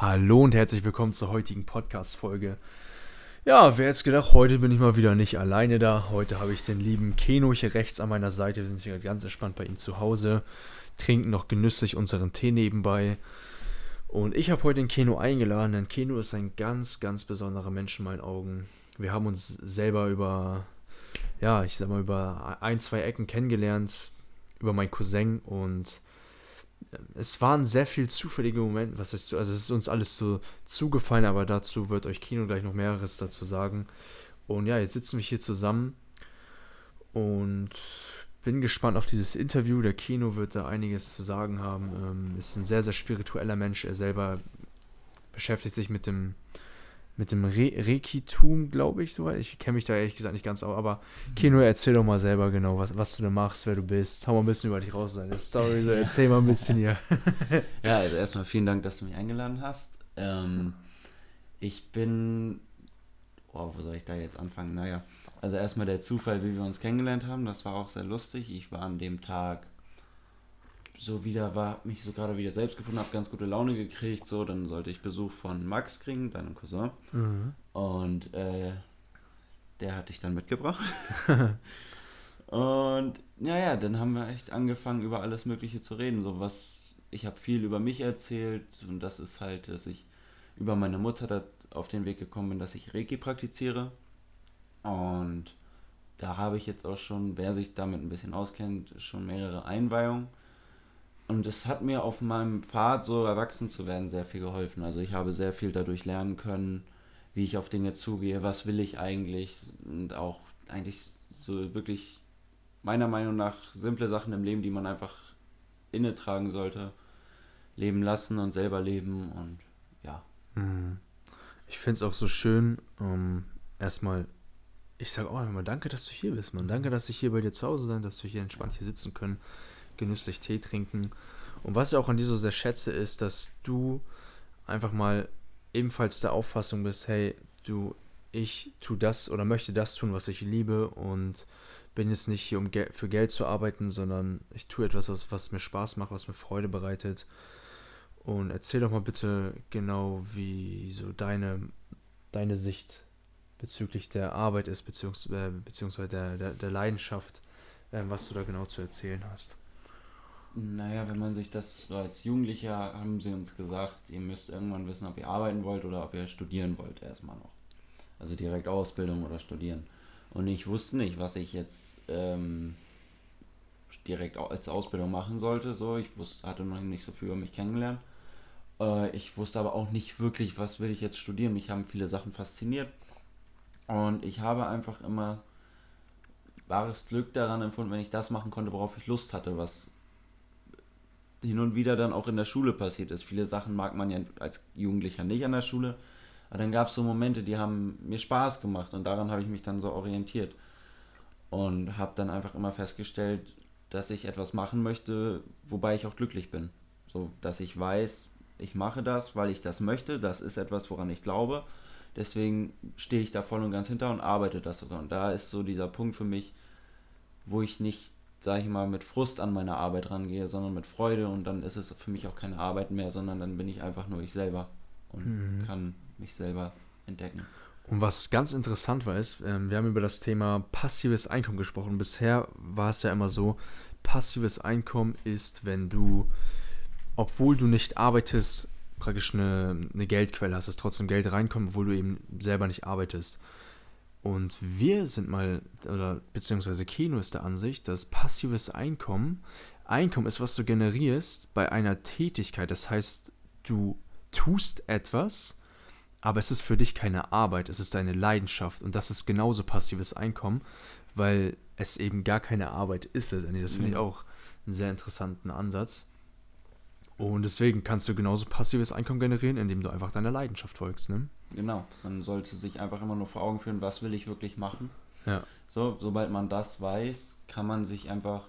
Hallo und herzlich willkommen zur heutigen Podcast-Folge. Ja, wer jetzt gedacht, heute bin ich mal wieder nicht alleine da. Heute habe ich den lieben Keno hier rechts an meiner Seite. Wir sind hier ganz entspannt bei ihm zu Hause, trinken noch genüsslich unseren Tee nebenbei. Und ich habe heute den Keno eingeladen, denn Keno ist ein ganz, ganz besonderer Mensch in meinen Augen. Wir haben uns selber über, ja, ich sag mal, über ein, zwei Ecken kennengelernt, über meinen Cousin und es waren sehr viel zufällige Momente, was heißt, also es ist uns alles so zugefallen, aber dazu wird euch Kino gleich noch mehreres dazu sagen. Und ja, jetzt sitzen wir hier zusammen und bin gespannt auf dieses Interview. Der Kino wird da einiges zu sagen haben. Ähm, ist ein sehr, sehr spiritueller Mensch. Er selber beschäftigt sich mit dem mit dem Re Reiki-Tum, glaube ich, soweit. Ich kenne mich da ehrlich gesagt nicht ganz aus, aber Kino, erzähl doch mal selber genau, was, was du da machst, wer du bist. Hau mal ein bisschen über dich raus, deine Story, so erzähl mal ein bisschen hier. ja, also erstmal vielen Dank, dass du mich eingeladen hast. Ähm, ich bin, oh, wo soll ich da jetzt anfangen? Naja, also erstmal der Zufall, wie wir uns kennengelernt haben, das war auch sehr lustig. Ich war an dem Tag so wieder war, mich so gerade wieder selbst gefunden, habe ganz gute Laune gekriegt, so, dann sollte ich Besuch von Max kriegen, deinem Cousin. Mhm. Und äh, der hat dich dann mitgebracht. und naja, dann haben wir echt angefangen, über alles Mögliche zu reden. So was, ich habe viel über mich erzählt und das ist halt, dass ich über meine Mutter da auf den Weg gekommen bin, dass ich Reiki praktiziere. Und da habe ich jetzt auch schon, wer sich damit ein bisschen auskennt, schon mehrere Einweihungen. Und es hat mir auf meinem Pfad, so erwachsen zu werden, sehr viel geholfen. Also ich habe sehr viel dadurch lernen können, wie ich auf Dinge zugehe, was will ich eigentlich und auch eigentlich so wirklich meiner Meinung nach simple Sachen im Leben, die man einfach inne tragen sollte, leben lassen und selber leben und ja. Mhm. Ich finde es auch so schön, um, erstmal, ich sage auch einmal danke, dass du hier bist, man. Danke, dass ich hier bei dir zu Hause sein, dass wir hier entspannt hier sitzen können genüsslich Tee trinken. Und was ich auch an dir so sehr schätze, ist, dass du einfach mal ebenfalls der Auffassung bist, hey, du, ich tu das oder möchte das tun, was ich liebe und bin jetzt nicht hier, um Gel für Geld zu arbeiten, sondern ich tue etwas, was, was mir Spaß macht, was mir Freude bereitet. Und erzähl doch mal bitte genau, wie so deine, deine Sicht bezüglich der Arbeit ist, beziehungsweise, äh, beziehungsweise der, der, der Leidenschaft, äh, was du da genau zu erzählen hast. Naja, wenn man sich das so als Jugendlicher haben sie uns gesagt, ihr müsst irgendwann wissen, ob ihr arbeiten wollt oder ob ihr studieren wollt erstmal noch. Also direkt Ausbildung oder studieren. Und ich wusste nicht, was ich jetzt ähm, direkt als Ausbildung machen sollte. So, ich wusste, hatte noch nicht so viel über mich kennengelernt. Äh, ich wusste aber auch nicht wirklich, was will ich jetzt studieren. Mich haben viele Sachen fasziniert. Und ich habe einfach immer wahres Glück daran empfunden, wenn ich das machen konnte, worauf ich Lust hatte, was hin und wieder dann auch in der Schule passiert ist. Viele Sachen mag man ja als Jugendlicher nicht an der Schule, aber dann gab es so Momente, die haben mir Spaß gemacht und daran habe ich mich dann so orientiert und habe dann einfach immer festgestellt, dass ich etwas machen möchte, wobei ich auch glücklich bin. So, dass ich weiß, ich mache das, weil ich das möchte, das ist etwas, woran ich glaube. Deswegen stehe ich da voll und ganz hinter und arbeite das sogar. Und da ist so dieser Punkt für mich, wo ich nicht sage ich mal, mit Frust an meine Arbeit rangehe, sondern mit Freude und dann ist es für mich auch keine Arbeit mehr, sondern dann bin ich einfach nur ich selber und mhm. kann mich selber entdecken. Und was ganz interessant war, ist, ähm, wir haben über das Thema passives Einkommen gesprochen. Bisher war es ja immer so, passives Einkommen ist, wenn du, obwohl du nicht arbeitest, praktisch eine, eine Geldquelle hast, dass trotzdem Geld reinkommt, obwohl du eben selber nicht arbeitest. Und wir sind mal, oder beziehungsweise Kino ist der Ansicht, dass passives Einkommen, Einkommen ist, was du generierst bei einer Tätigkeit. Das heißt, du tust etwas, aber es ist für dich keine Arbeit, es ist deine Leidenschaft. Und das ist genauso passives Einkommen, weil es eben gar keine Arbeit ist. Das finde ich auch einen sehr interessanten Ansatz. Und deswegen kannst du genauso passives Einkommen generieren, indem du einfach deiner Leidenschaft folgst. Ne? Genau, man sollte sich einfach immer nur vor Augen führen, was will ich wirklich machen. Ja. So, sobald man das weiß, kann man sich einfach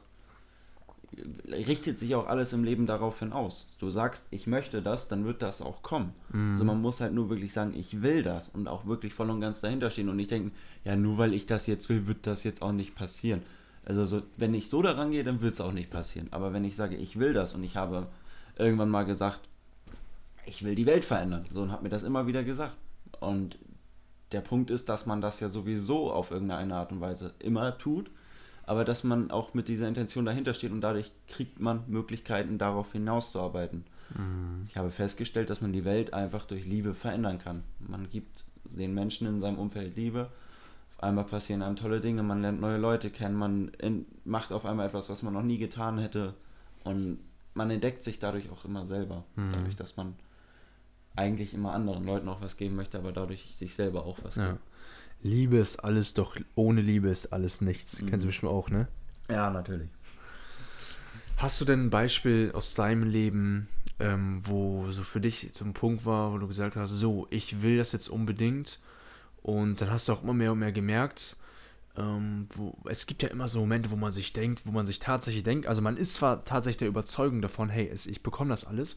richtet sich auch alles im Leben daraufhin aus. Du sagst, ich möchte das, dann wird das auch kommen. Mhm. Also man muss halt nur wirklich sagen, ich will das und auch wirklich voll und ganz dahinter stehen und nicht denken, ja, nur weil ich das jetzt will, wird das jetzt auch nicht passieren. Also so, wenn ich so daran gehe, dann wird es auch nicht passieren. Aber wenn ich sage, ich will das und ich habe irgendwann mal gesagt, ich will die Welt verändern. So und hat mir das immer wieder gesagt. Und der Punkt ist, dass man das ja sowieso auf irgendeine Art und Weise immer tut, aber dass man auch mit dieser Intention dahinter steht und dadurch kriegt man Möglichkeiten, darauf hinauszuarbeiten. Mhm. Ich habe festgestellt, dass man die Welt einfach durch Liebe verändern kann. Man gibt den Menschen in seinem Umfeld Liebe. Auf einmal passieren einem tolle Dinge, man lernt neue Leute kennen, man macht auf einmal etwas, was man noch nie getan hätte. Und man entdeckt sich dadurch auch immer selber. Mhm. Dadurch, dass man eigentlich immer anderen Leuten auch was geben möchte, aber dadurch sich selber auch was ja. gibt. Liebe ist alles, doch ohne Liebe ist alles nichts. Mhm. Kennst du bestimmt auch, ne? Ja, natürlich. Hast du denn ein Beispiel aus deinem Leben, ähm, wo so für dich so ein Punkt war, wo du gesagt hast, so, ich will das jetzt unbedingt und dann hast du auch immer mehr und mehr gemerkt, ähm, wo, es gibt ja immer so Momente, wo man sich denkt, wo man sich tatsächlich denkt, also man ist zwar tatsächlich der Überzeugung davon, hey, es, ich bekomme das alles,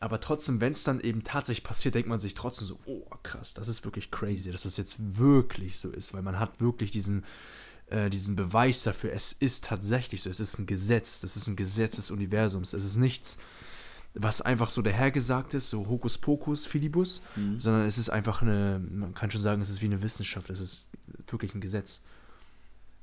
aber trotzdem, wenn es dann eben tatsächlich passiert, denkt man sich trotzdem so, oh krass, das ist wirklich crazy, dass das jetzt wirklich so ist, weil man hat wirklich diesen, äh, diesen Beweis dafür, es ist tatsächlich so, es ist ein Gesetz, das ist ein Gesetz des Universums, es ist nichts, was einfach so dahergesagt ist, so Hokuspokus, Filibus, mhm. sondern es ist einfach eine, man kann schon sagen, es ist wie eine Wissenschaft, es ist wirklich ein Gesetz.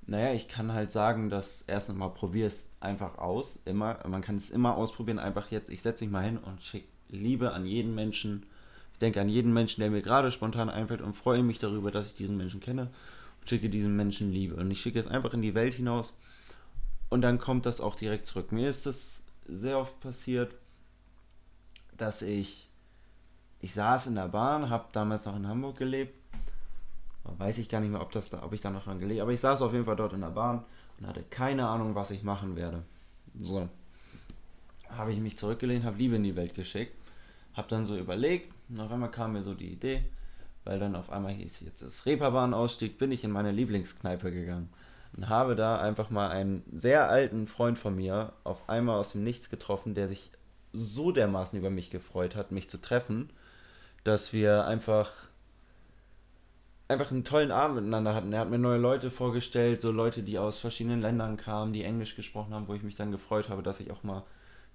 Naja, ich kann halt sagen, dass erst einmal probier es einfach aus. Immer, man kann es immer ausprobieren. Einfach jetzt, ich setze mich mal hin und schicke Liebe an jeden Menschen. Ich denke an jeden Menschen, der mir gerade spontan einfällt und freue mich darüber, dass ich diesen Menschen kenne und schicke diesem Menschen Liebe. Und ich schicke es einfach in die Welt hinaus und dann kommt das auch direkt zurück. Mir ist es sehr oft passiert, dass ich, ich saß in der Bahn, habe damals noch in Hamburg gelebt Weiß ich gar nicht mehr, ob, das da, ob ich da noch dran gelegt habe. Aber ich saß auf jeden Fall dort in der Bahn und hatte keine Ahnung, was ich machen werde. So. Habe ich mich zurückgelehnt, habe Liebe in die Welt geschickt. Habe dann so überlegt. Und auf einmal kam mir so die Idee, weil dann auf einmal hieß, jetzt ist Reeperbahn-Ausstieg, bin ich in meine Lieblingskneipe gegangen. Und habe da einfach mal einen sehr alten Freund von mir auf einmal aus dem Nichts getroffen, der sich so dermaßen über mich gefreut hat, mich zu treffen, dass wir einfach einfach einen tollen Abend miteinander hatten. Er hat mir neue Leute vorgestellt, so Leute, die aus verschiedenen Ländern kamen, die Englisch gesprochen haben, wo ich mich dann gefreut habe, dass ich auch mal ein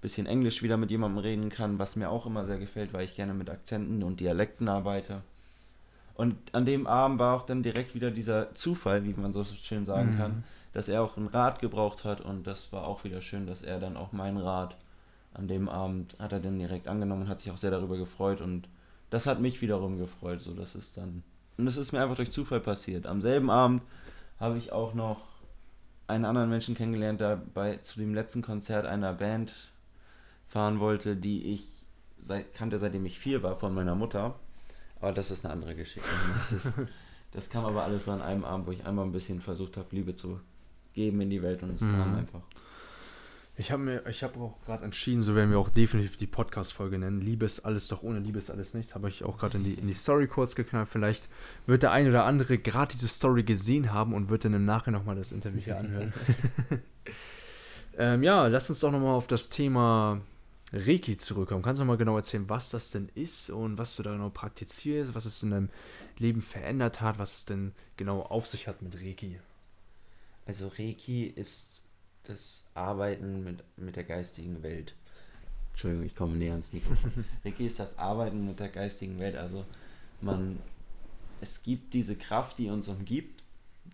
bisschen Englisch wieder mit jemandem reden kann, was mir auch immer sehr gefällt, weil ich gerne mit Akzenten und Dialekten arbeite. Und an dem Abend war auch dann direkt wieder dieser Zufall, wie man so schön sagen mhm. kann, dass er auch einen Rat gebraucht hat und das war auch wieder schön, dass er dann auch meinen Rat an dem Abend hat er dann direkt angenommen und hat sich auch sehr darüber gefreut und das hat mich wiederum gefreut, so dass es dann und es ist mir einfach durch Zufall passiert. Am selben Abend habe ich auch noch einen anderen Menschen kennengelernt, der bei, zu dem letzten Konzert einer Band fahren wollte, die ich seit, kannte, seitdem ich vier war, von meiner Mutter. Aber das ist eine andere Geschichte. Das, ist, das kam aber alles so an einem Abend, wo ich einmal ein bisschen versucht habe, Liebe zu geben in die Welt und es mhm. kam einfach. Ich habe mir, ich habe auch gerade entschieden, so werden wir auch definitiv die Podcast-Folge nennen. Liebe ist alles, doch ohne Liebe ist alles nichts. Habe ich auch gerade in die, in die Story kurz geknallt. Vielleicht wird der ein oder andere gerade diese Story gesehen haben und wird dann im Nachhinein nochmal das Interview hier anhören. ähm, ja, lass uns doch nochmal auf das Thema Reiki zurückkommen. Kannst du nochmal genau erzählen, was das denn ist und was du da genau praktizierst, was es in deinem Leben verändert hat, was es denn genau auf sich hat mit Reiki? Also Reiki ist das Arbeiten mit, mit der geistigen Welt. Entschuldigung, ich komme näher ans Mikrofon. Reiki ist das Arbeiten mit der geistigen Welt. Also man, es gibt diese Kraft, die uns umgibt.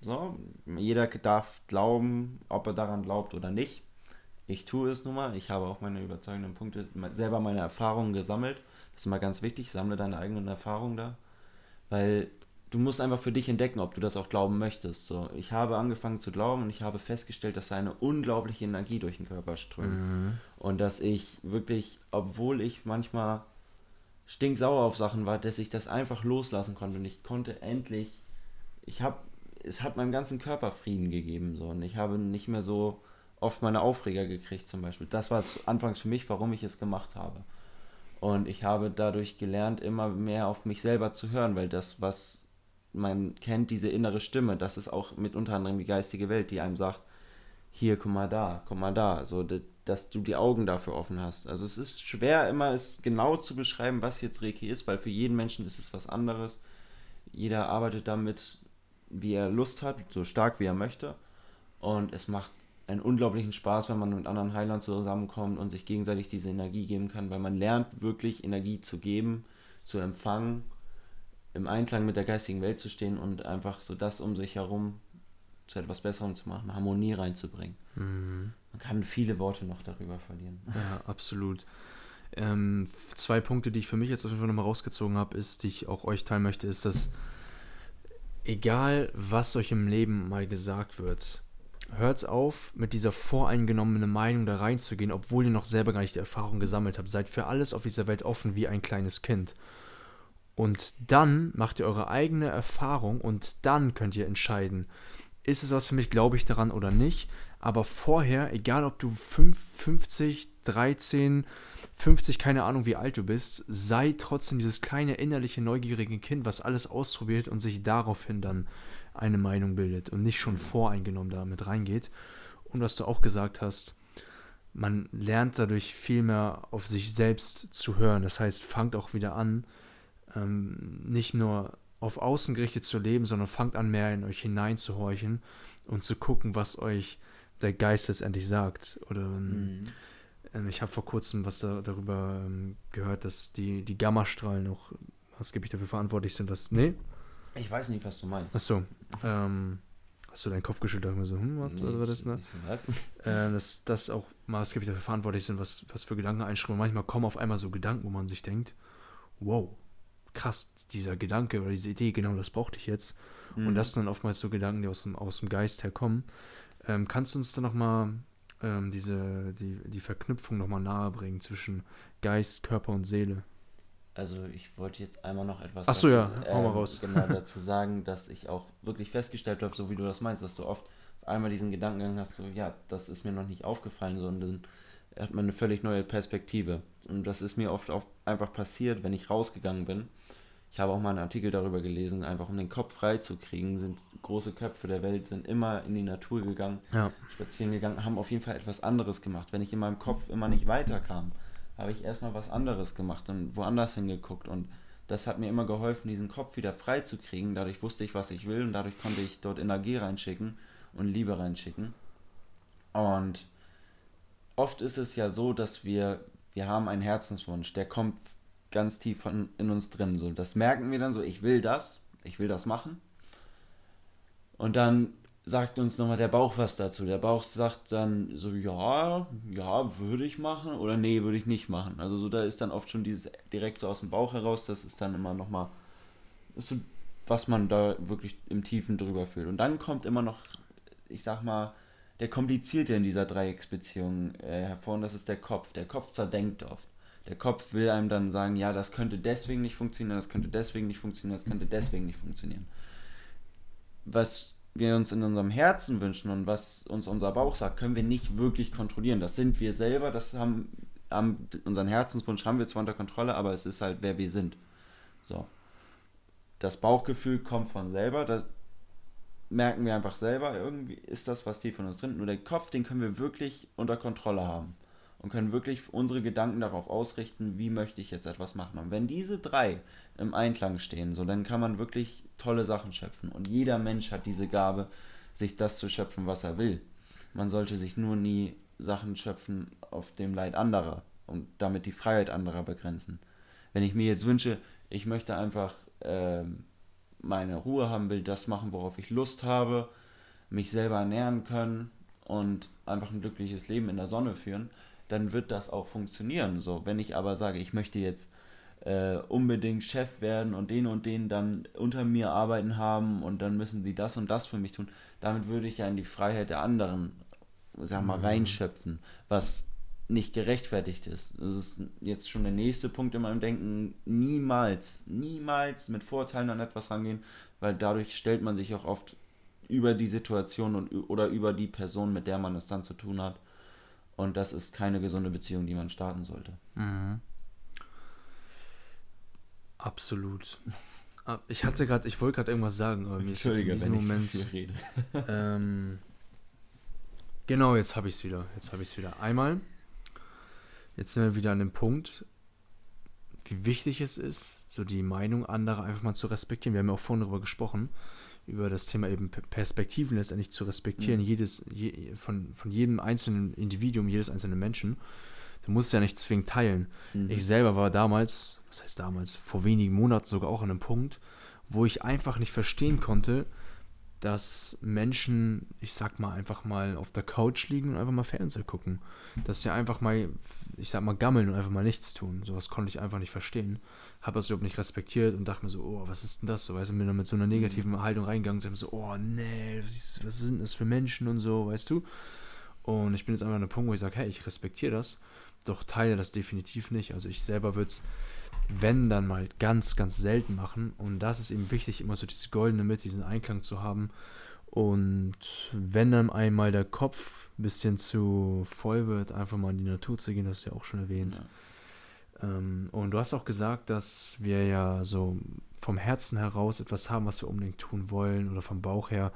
So, jeder darf glauben, ob er daran glaubt oder nicht. Ich tue es nun mal. Ich habe auch meine überzeugenden Punkte, selber meine Erfahrungen gesammelt. Das ist immer ganz wichtig. Sammle deine eigenen Erfahrungen da. Weil du musst einfach für dich entdecken, ob du das auch glauben möchtest. So, ich habe angefangen zu glauben und ich habe festgestellt, dass eine unglaubliche Energie durch den Körper strömt. Mhm. Und dass ich wirklich, obwohl ich manchmal stinksauer auf Sachen war, dass ich das einfach loslassen konnte. Und ich konnte endlich, ich habe, es hat meinem ganzen Körper Frieden gegeben. So, und ich habe nicht mehr so oft meine Aufreger gekriegt zum Beispiel. Das war es anfangs für mich, warum ich es gemacht habe. Und ich habe dadurch gelernt, immer mehr auf mich selber zu hören, weil das, was man kennt diese innere Stimme, das ist auch mit unter anderem die geistige Welt, die einem sagt, hier, guck mal da, guck mal da, so, dass du die Augen dafür offen hast. Also es ist schwer immer es genau zu beschreiben, was jetzt Reiki ist, weil für jeden Menschen ist es was anderes. Jeder arbeitet damit, wie er Lust hat, so stark wie er möchte. Und es macht einen unglaublichen Spaß, wenn man mit anderen Heilern zusammenkommt und sich gegenseitig diese Energie geben kann, weil man lernt wirklich Energie zu geben, zu empfangen, im Einklang mit der geistigen Welt zu stehen und einfach so das um sich herum zu etwas Besserem zu machen, Harmonie reinzubringen. Mhm. Man kann viele Worte noch darüber verlieren. Ja, absolut. Ähm, zwei Punkte, die ich für mich jetzt auf jeden Fall nochmal rausgezogen habe, ist, die ich auch euch teilen möchte, ist, dass egal was euch im Leben mal gesagt wird, hört auf, mit dieser voreingenommenen Meinung da reinzugehen, obwohl ihr noch selber gar nicht die Erfahrung gesammelt habt. Seid für alles auf dieser Welt offen wie ein kleines Kind. Und dann macht ihr eure eigene Erfahrung und dann könnt ihr entscheiden, ist es was für mich, glaube ich daran oder nicht. Aber vorher, egal ob du 5, 50, 13, 50, keine Ahnung wie alt du bist, sei trotzdem dieses kleine innerliche neugierige Kind, was alles ausprobiert und sich daraufhin dann eine Meinung bildet und nicht schon voreingenommen damit reingeht. Und was du auch gesagt hast, man lernt dadurch viel mehr auf sich selbst zu hören. Das heißt, fangt auch wieder an, ähm, nicht nur auf außen gerichtet zu leben, sondern fangt an, mehr in euch hineinzuhorchen und zu gucken, was euch der Geist letztendlich sagt. Oder ähm, mhm. Ähm, ich habe vor kurzem was da, darüber ähm, gehört, dass die, die Gammastrahlen auch maßgeblich dafür verantwortlich sind, was. Nee? Ich weiß nicht, was du meinst. Achso. Ähm, hast du deinen Kopf geschüttelt und so, hm, was nee, war das, ne? Äh, dass das auch maßgeblich dafür verantwortlich sind, was, was für Gedanken einschreiben. Manchmal kommen auf einmal so Gedanken, wo man sich denkt, wow, krass, dieser Gedanke oder diese Idee, genau das brauchte ich jetzt. Mhm. Und das sind dann oftmals so Gedanken, die aus dem, aus dem Geist herkommen. Ähm, kannst du uns da nochmal ähm, diese, die, die Verknüpfung nochmal nahe bringen zwischen Geist, Körper und Seele? Also ich wollte jetzt einmal noch etwas Ach so, dazu, ja, hau mal ähm, raus. genau dazu sagen, dass ich auch wirklich festgestellt habe, so wie du das meinst, dass du oft einmal diesen Gedankengang hast, so ja, das ist mir noch nicht aufgefallen, sondern hat man eine völlig neue Perspektive. Und das ist mir oft auch einfach passiert, wenn ich rausgegangen bin ich habe auch mal einen Artikel darüber gelesen, einfach um den Kopf frei zu kriegen, sind große Köpfe der Welt sind immer in die Natur gegangen, ja. spazieren gegangen, haben auf jeden Fall etwas anderes gemacht. Wenn ich in meinem Kopf immer nicht weiterkam, habe ich erstmal was anderes gemacht und woanders hingeguckt und das hat mir immer geholfen, diesen Kopf wieder frei zu kriegen. Dadurch wusste ich, was ich will und dadurch konnte ich dort Energie reinschicken und Liebe reinschicken. Und oft ist es ja so, dass wir, wir haben einen Herzenswunsch, der kommt ganz tief von, in uns drin. So, das merken wir dann so, ich will das, ich will das machen. Und dann sagt uns nochmal der Bauch was dazu. Der Bauch sagt dann so, ja, ja, würde ich machen oder nee, würde ich nicht machen. Also so, da ist dann oft schon dieses direkt so aus dem Bauch heraus, das ist dann immer nochmal, so, was man da wirklich im Tiefen drüber fühlt. Und dann kommt immer noch, ich sag mal, der komplizierte in dieser Dreiecksbeziehung äh, hervor und das ist der Kopf. Der Kopf zerdenkt oft der Kopf will einem dann sagen, ja, das könnte deswegen nicht funktionieren, das könnte deswegen nicht funktionieren, das könnte deswegen nicht funktionieren. Was wir uns in unserem Herzen wünschen und was uns unser Bauch sagt, können wir nicht wirklich kontrollieren. Das sind wir selber, das haben, haben unseren Herzenswunsch haben wir zwar unter Kontrolle, aber es ist halt, wer wir sind. So. Das Bauchgefühl kommt von selber, das merken wir einfach selber, irgendwie ist das was tief von uns drin. Nur der Kopf, den können wir wirklich unter Kontrolle haben und können wirklich unsere Gedanken darauf ausrichten, wie möchte ich jetzt etwas machen. Und wenn diese drei im Einklang stehen, so dann kann man wirklich tolle Sachen schöpfen. Und jeder Mensch hat diese Gabe, sich das zu schöpfen, was er will. Man sollte sich nur nie Sachen schöpfen auf dem Leid anderer und damit die Freiheit anderer begrenzen. Wenn ich mir jetzt wünsche, ich möchte einfach äh, meine Ruhe haben, will das machen, worauf ich Lust habe, mich selber ernähren können und einfach ein glückliches Leben in der Sonne führen, dann wird das auch funktionieren. So, wenn ich aber sage, ich möchte jetzt äh, unbedingt Chef werden und den und den dann unter mir arbeiten haben und dann müssen sie das und das für mich tun, damit würde ich ja in die Freiheit der anderen, sag mal, mhm. reinschöpfen, was nicht gerechtfertigt ist. Das ist jetzt schon der nächste Punkt in meinem Denken. Niemals, niemals mit Vorteilen an etwas rangehen, weil dadurch stellt man sich auch oft über die Situation und, oder über die Person, mit der man es dann zu tun hat, und das ist keine gesunde Beziehung, die man starten sollte. Mhm. Absolut. Ah, ich hatte gerade, ich wollte gerade irgendwas sagen, aber mir ist jetzt in diesem Moment. So ähm, genau, jetzt habe ich es wieder. Jetzt habe ich es wieder. Einmal, jetzt sind wir wieder an dem Punkt, wie wichtig es ist, so die Meinung anderer einfach mal zu respektieren. Wir haben ja auch vorhin darüber gesprochen, über das Thema eben Perspektiven letztendlich zu respektieren, mhm. jedes, je, von, von jedem einzelnen Individuum, jedes einzelnen Menschen. Du musst es ja nicht zwingend teilen. Mhm. Ich selber war damals, was heißt damals, vor wenigen Monaten sogar auch an einem Punkt, wo ich einfach nicht verstehen konnte, dass Menschen, ich sag mal, einfach mal auf der Couch liegen und einfach mal Fernseher gucken. Dass sie einfach mal, ich sag mal, gammeln und einfach mal nichts tun. Sowas konnte ich einfach nicht verstehen. Habe das überhaupt nicht respektiert und dachte mir so, oh, was ist denn das? So, weißt du, bin dann mit so einer negativen Haltung reingegangen und so, oh, nee, was, was sind das für Menschen und so, weißt du? Und ich bin jetzt einfach an einem Punkt, wo ich sage, hey, ich respektiere das, doch teile das definitiv nicht. Also ich selber würde es wenn dann mal ganz, ganz selten machen. Und das ist eben wichtig, immer so diese goldene Mitte, diesen Einklang zu haben. Und wenn dann einmal der Kopf ein bisschen zu voll wird, einfach mal in die Natur zu gehen, das ist ja auch schon erwähnt. Ja. Ähm, und du hast auch gesagt, dass wir ja so vom Herzen heraus etwas haben, was wir unbedingt tun wollen oder vom Bauch her.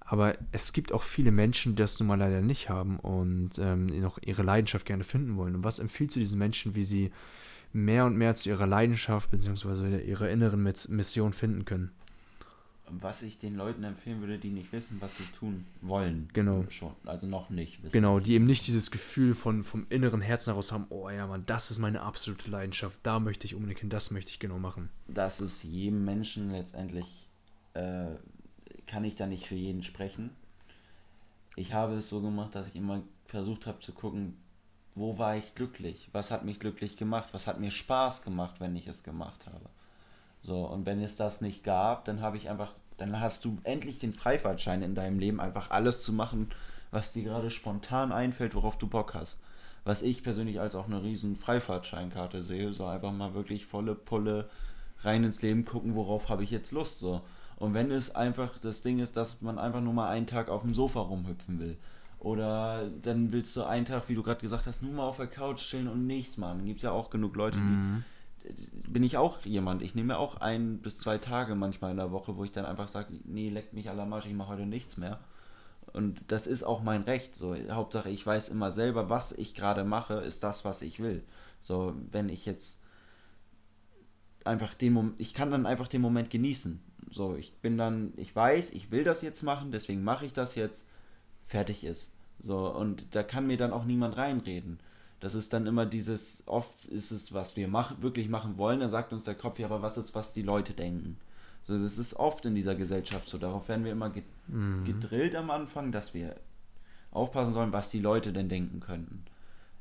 Aber es gibt auch viele Menschen, die das nun mal leider nicht haben und ähm, noch ihre Leidenschaft gerne finden wollen. Und was empfiehlst du diesen Menschen, wie sie mehr und mehr zu ihrer Leidenschaft bzw. ihrer inneren Mission finden können. Was ich den Leuten empfehlen würde, die nicht wissen, was sie tun wollen. Genau. Schon. Also noch nicht. Wissen genau, die eben nicht dieses Gefühl von, vom inneren Herzen heraus haben, oh ja, Mann, das ist meine absolute Leidenschaft, da möchte ich unbedingt hin, das möchte ich genau machen. Das ist jedem Menschen letztendlich, äh, kann ich da nicht für jeden sprechen. Ich habe es so gemacht, dass ich immer versucht habe zu gucken, wo war ich glücklich? Was hat mich glücklich gemacht? Was hat mir Spaß gemacht, wenn ich es gemacht habe? So, und wenn es das nicht gab, dann habe ich einfach, dann hast du endlich den Freifahrtschein in deinem Leben, einfach alles zu machen, was dir gerade spontan einfällt, worauf du Bock hast. Was ich persönlich als auch eine riesen Freifahrtscheinkarte sehe, so einfach mal wirklich volle Pulle rein ins Leben gucken, worauf habe ich jetzt Lust, so. Und wenn es einfach das Ding ist, dass man einfach nur mal einen Tag auf dem Sofa rumhüpfen will, oder dann willst du einen Tag, wie du gerade gesagt hast, nur mal auf der Couch chillen und nichts machen. Dann gibt es ja auch genug Leute, mhm. die. Bin ich auch jemand. Ich nehme mir auch ein bis zwei Tage manchmal in der Woche, wo ich dann einfach sage: Nee, leckt mich aller Marsch, ich mache heute nichts mehr. Und das ist auch mein Recht. So, Hauptsache, ich weiß immer selber, was ich gerade mache, ist das, was ich will. So, wenn ich jetzt einfach den Moment, ich kann dann einfach den Moment genießen. So, ich bin dann, ich weiß, ich will das jetzt machen, deswegen mache ich das jetzt fertig ist. So, und da kann mir dann auch niemand reinreden. Das ist dann immer dieses, oft ist es, was wir machen, wirklich machen wollen, dann sagt uns der Kopf, ja, aber was ist, was die Leute denken. So, das ist oft in dieser Gesellschaft so. Darauf werden wir immer mhm. gedrillt am Anfang, dass wir aufpassen sollen, was die Leute denn denken könnten.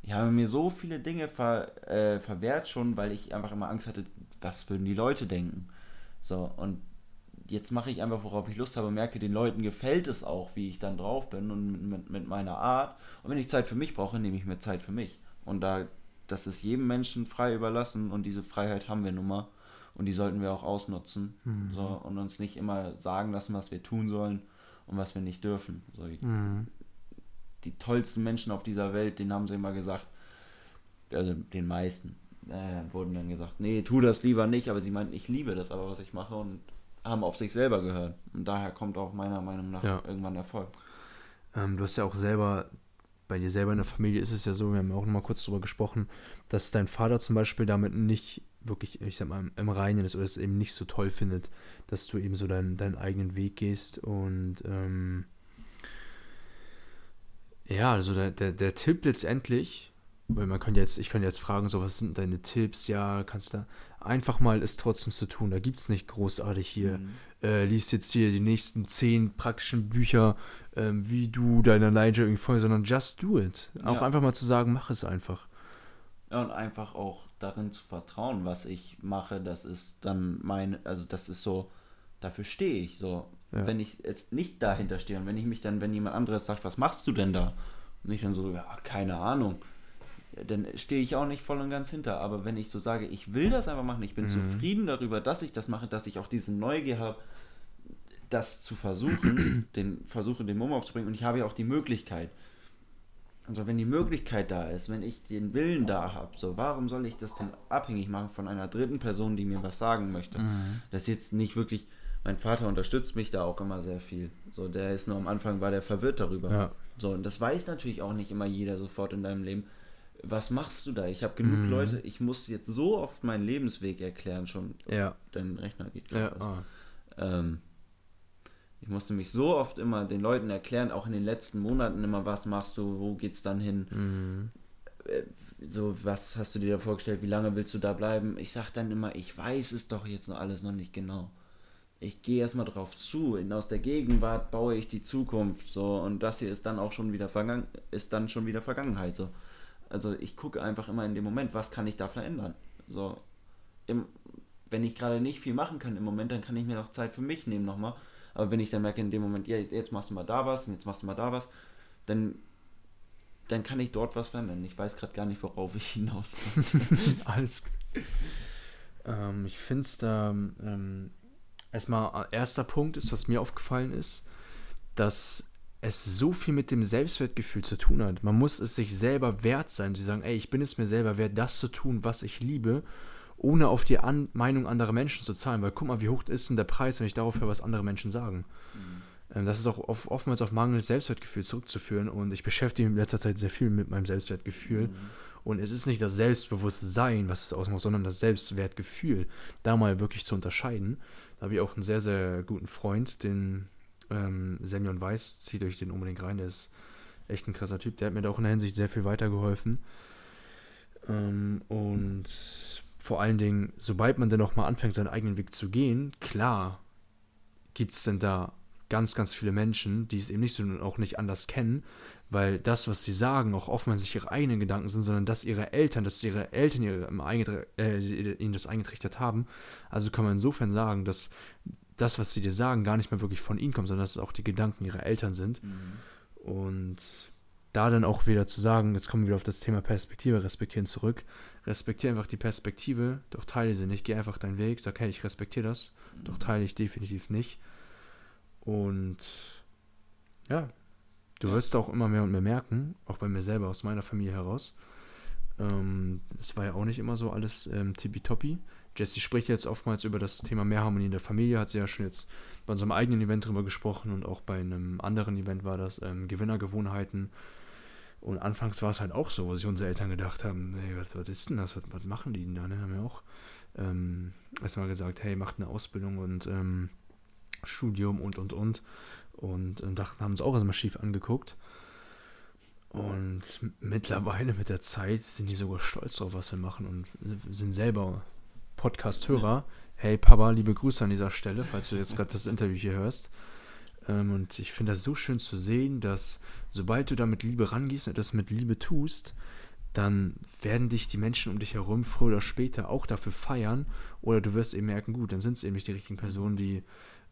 Ich habe mir so viele Dinge ver, äh, verwehrt schon, weil ich einfach immer Angst hatte, was würden die Leute denken. So, und jetzt mache ich einfach, worauf ich Lust habe, merke, den Leuten gefällt es auch, wie ich dann drauf bin und mit, mit meiner Art. Und wenn ich Zeit für mich brauche, nehme ich mir Zeit für mich. Und da, das ist jedem Menschen frei überlassen und diese Freiheit haben wir nun mal. Und die sollten wir auch ausnutzen. Mhm. So, und uns nicht immer sagen lassen, was wir tun sollen und was wir nicht dürfen. So, mhm. Die tollsten Menschen auf dieser Welt, denen haben sie immer gesagt, also den meisten, äh, wurden dann gesagt, nee, tu das lieber nicht, aber sie meinten, ich liebe das aber, was ich mache und haben auf sich selber gehört. Und daher kommt auch meiner Meinung nach ja. irgendwann Erfolg. Ähm, du hast ja auch selber, bei dir selber in der Familie ist es ja so, wir haben auch noch mal kurz darüber gesprochen, dass dein Vater zum Beispiel damit nicht wirklich, ich sag mal, im Reinen ist oder es eben nicht so toll findet, dass du eben so deinen, deinen eigenen Weg gehst und ähm, ja, also der, der, der Tipp letztendlich, weil man kann jetzt, ich kann jetzt fragen, so was sind deine Tipps, ja, kannst du einfach mal es trotzdem zu tun. Da gibt es nicht großartig hier, mhm. äh, liest jetzt hier die nächsten zehn praktischen Bücher, äh, wie du deiner Leidenschaft irgendwie folgst, sondern just do it. Auch ja. einfach mal zu sagen, mach es einfach. Ja, und einfach auch darin zu vertrauen, was ich mache, das ist dann meine, also das ist so, dafür stehe ich so. Ja. Wenn ich jetzt nicht dahinter stehe und wenn ich mich dann, wenn jemand anderes sagt, was machst du denn da? Und ich dann so, ja, keine Ahnung dann stehe ich auch nicht voll und ganz hinter. Aber wenn ich so sage, ich will das einfach machen, ich bin mhm. zufrieden darüber, dass ich das mache, dass ich auch diese Neugier habe, das zu versuchen, den versuche, den Mumm aufzubringen und ich habe ja auch die Möglichkeit. Also wenn die Möglichkeit da ist, wenn ich den Willen da habe, so warum soll ich das denn abhängig machen von einer dritten Person, die mir was sagen möchte? Mhm. Das ist jetzt nicht wirklich, mein Vater unterstützt mich da auch immer sehr viel. So, der ist nur am Anfang war der verwirrt darüber. Ja. So, und das weiß natürlich auch nicht immer jeder sofort in deinem Leben was machst du da? Ich habe genug mhm. Leute, ich muss jetzt so oft meinen Lebensweg erklären schon. Ja. Dein Rechner geht gerade. Ja. Ah. Ähm, Ich musste mich so oft immer den Leuten erklären, auch in den letzten Monaten immer, was machst du, wo geht's dann hin? Mhm. Äh, so, was hast du dir da vorgestellt, wie lange willst du da bleiben? Ich sag dann immer, ich weiß es doch jetzt noch alles noch nicht genau. Ich gehe erstmal drauf zu. Und aus der Gegenwart baue ich die Zukunft. So, und das hier ist dann auch schon wieder vergangen, ist dann schon wieder Vergangenheit. So. Also ich gucke einfach immer in dem Moment, was kann ich da verändern. So, im, wenn ich gerade nicht viel machen kann im Moment, dann kann ich mir noch Zeit für mich nehmen nochmal. Aber wenn ich dann merke in dem Moment, ja, jetzt machst du mal da was und jetzt machst du mal da was, dann, dann kann ich dort was verändern. Ich weiß gerade gar nicht, worauf ich hinaus Alles ähm, Ich finde es da ähm, erstmal äh, erster Punkt ist, was mir aufgefallen ist, dass es so viel mit dem Selbstwertgefühl zu tun hat. Man muss es sich selber wert sein, zu sagen, ey, ich bin es mir selber wert, das zu tun, was ich liebe, ohne auf die An Meinung anderer Menschen zu zahlen. Weil guck mal, wie hoch ist denn der Preis, wenn ich darauf höre, was andere Menschen sagen. Mhm. Das ist auch oft, oftmals auf mangelndes Selbstwertgefühl zurückzuführen und ich beschäftige mich in letzter Zeit sehr viel mit meinem Selbstwertgefühl. Mhm. Und es ist nicht das Selbstbewusstsein, was es ausmacht, sondern das Selbstwertgefühl, da mal wirklich zu unterscheiden. Da habe ich auch einen sehr, sehr guten Freund, den ähm, Semyon Weiß, zieht euch den unbedingt rein, der ist echt ein krasser Typ. Der hat mir da auch in der Hinsicht sehr viel weitergeholfen. Ähm, und vor allen Dingen, sobald man dann auch mal anfängt, seinen eigenen Weg zu gehen, klar gibt es denn da ganz, ganz viele Menschen, die es eben nicht so und auch nicht anders kennen, weil das, was sie sagen, auch oftmals nicht ihre eigenen Gedanken sind, sondern dass ihre Eltern, dass ihre Eltern ihre, äh, ihnen das eingetrichtert haben. Also kann man insofern sagen, dass das, was sie dir sagen, gar nicht mehr wirklich von ihnen kommt, sondern dass es auch die Gedanken ihrer Eltern sind. Mhm. Und da dann auch wieder zu sagen, jetzt kommen wir wieder auf das Thema Perspektive, respektieren zurück. Respektiere einfach die Perspektive, doch teile sie nicht. Geh einfach deinen Weg, sag, hey, ich respektiere das, mhm. doch teile ich definitiv nicht. Und ja, du ja. wirst auch immer mehr und mehr merken, auch bei mir selber, aus meiner Familie heraus. Ähm, es ähm, war ja auch nicht immer so alles ähm, tippitoppi. Jessie spricht jetzt oftmals über das Thema Mehrharmonie in der Familie, hat sie ja schon jetzt bei unserem eigenen Event drüber gesprochen und auch bei einem anderen Event war das ähm, Gewinnergewohnheiten. Und anfangs war es halt auch so, wo sich unsere Eltern gedacht haben, hey, was, was ist denn das, was, was machen die denn da? Ne? Haben wir auch ähm, erstmal gesagt, hey, macht eine Ausbildung und ähm, Studium und und und. Und, und dachten, haben uns auch erstmal schief angeguckt. Und mittlerweile mit der Zeit sind die sogar stolz drauf, was wir machen und sind selber Podcast-Hörer. Hey Papa, liebe Grüße an dieser Stelle, falls du jetzt gerade das Interview hier hörst. Ähm, und ich finde das so schön zu sehen, dass sobald du da mit Liebe rangehst und das mit Liebe tust, dann werden dich die Menschen um dich herum früher oder später auch dafür feiern. Oder du wirst eben merken, gut, dann sind es eben nicht die richtigen Personen, die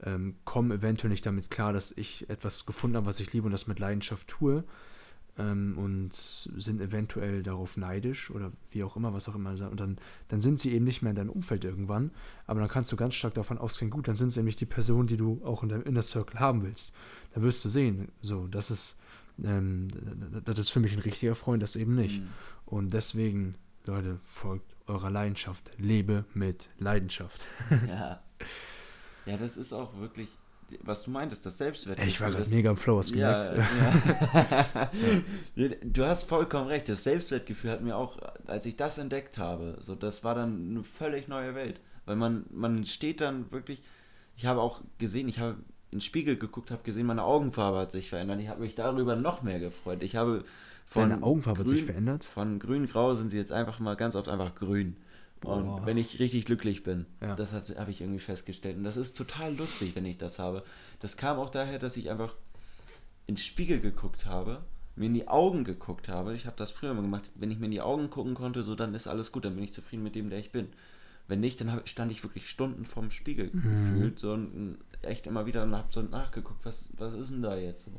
ähm, kommen eventuell nicht damit klar, dass ich etwas gefunden habe, was ich liebe und das mit Leidenschaft tue ähm, und sind eventuell darauf neidisch oder wie auch immer, was auch immer. Und dann, dann sind sie eben nicht mehr in deinem Umfeld irgendwann. Aber dann kannst du ganz stark davon ausgehen, gut, dann sind sie nämlich die Personen, die du auch in deinem Inner Circle haben willst. Da wirst du sehen, so, das ist, ähm, das ist für mich ein richtiger Freund, das eben nicht. Mhm. Und deswegen, Leute, folgt eurer Leidenschaft. Lebe mit Leidenschaft. Ja. Ja, das ist auch wirklich was du meintest, das Selbstwertgefühl. Ich war gerade mega im Flow, hast du ja, ja. du hast vollkommen recht. Das Selbstwertgefühl hat mir auch, als ich das entdeckt habe, so das war dann eine völlig neue Welt. Weil man, man steht dann wirklich, ich habe auch gesehen, ich habe in den Spiegel geguckt, habe gesehen, meine Augenfarbe hat sich verändert. Ich habe mich darüber noch mehr gefreut. Ich habe von Deine Augenfarbe grün, hat sich verändert? Von grün-grau sind sie jetzt einfach mal ganz oft einfach grün. Und Boah. wenn ich richtig glücklich bin, ja. das habe ich irgendwie festgestellt. Und das ist total lustig, wenn ich das habe. Das kam auch daher, dass ich einfach in den Spiegel geguckt habe, mir in die Augen geguckt habe. Ich habe das früher immer gemacht. Wenn ich mir in die Augen gucken konnte, so dann ist alles gut, dann bin ich zufrieden mit dem, der ich bin. Wenn nicht, dann stand ich wirklich Stunden vorm Spiegel mhm. gefühlt so und echt immer wieder und habe so nachgeguckt, was, was ist denn da jetzt so.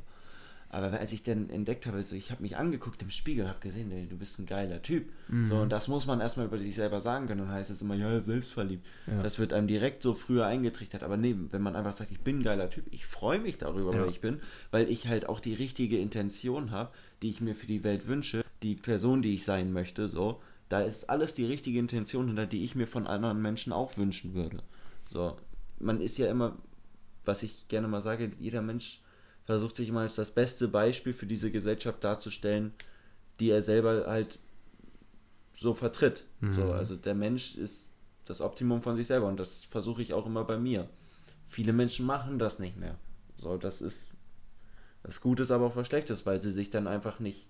Aber als ich dann entdeckt habe, so, ich habe mich angeguckt im Spiegel, habe gesehen, ey, du bist ein geiler Typ. Mhm. So, und das muss man erstmal über sich selber sagen können. Dann heißt es immer, ja, selbstverliebt. Ja. Das wird einem direkt so früher eingetrichtert. Aber nee, wenn man einfach sagt, ich bin ein geiler Typ, ich freue mich darüber, ja. wer ich bin, weil ich halt auch die richtige Intention habe, die ich mir für die Welt wünsche, die Person, die ich sein möchte, so, da ist alles die richtige Intention hinter, die ich mir von anderen Menschen auch wünschen würde. So, man ist ja immer, was ich gerne mal sage, jeder Mensch versucht sich immer als das beste Beispiel für diese Gesellschaft darzustellen, die er selber halt so vertritt. Mhm. So, also der Mensch ist das Optimum von sich selber und das versuche ich auch immer bei mir. Viele Menschen machen das nicht mehr. So, das ist was Gutes, aber auch was Schlechtes, weil sie sich dann einfach nicht.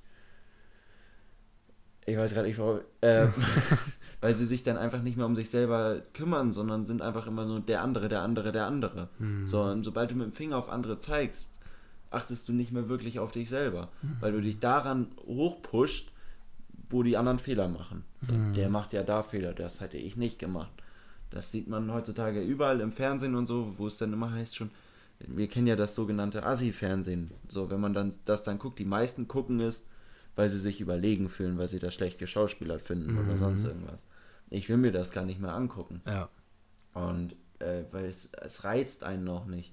Ich weiß gerade nicht, warum. Äh, weil sie sich dann einfach nicht mehr um sich selber kümmern, sondern sind einfach immer nur der andere, der andere, der andere. Mhm. So, und sobald du mit dem Finger auf andere zeigst, achtest du nicht mehr wirklich auf dich selber, mhm. weil du dich daran hochpusht, wo die anderen Fehler machen. Mhm. Der macht ja da Fehler, das hätte ich nicht gemacht. Das sieht man heutzutage überall im Fernsehen und so, wo es dann immer heißt schon, wir kennen ja das sogenannte Assi-Fernsehen. So, wenn man dann das dann guckt, die meisten gucken es, weil sie sich überlegen fühlen, weil sie das schlecht geschauspielert finden mhm. oder sonst irgendwas. Ich will mir das gar nicht mehr angucken. Ja. Und äh, weil es, es reizt einen noch nicht.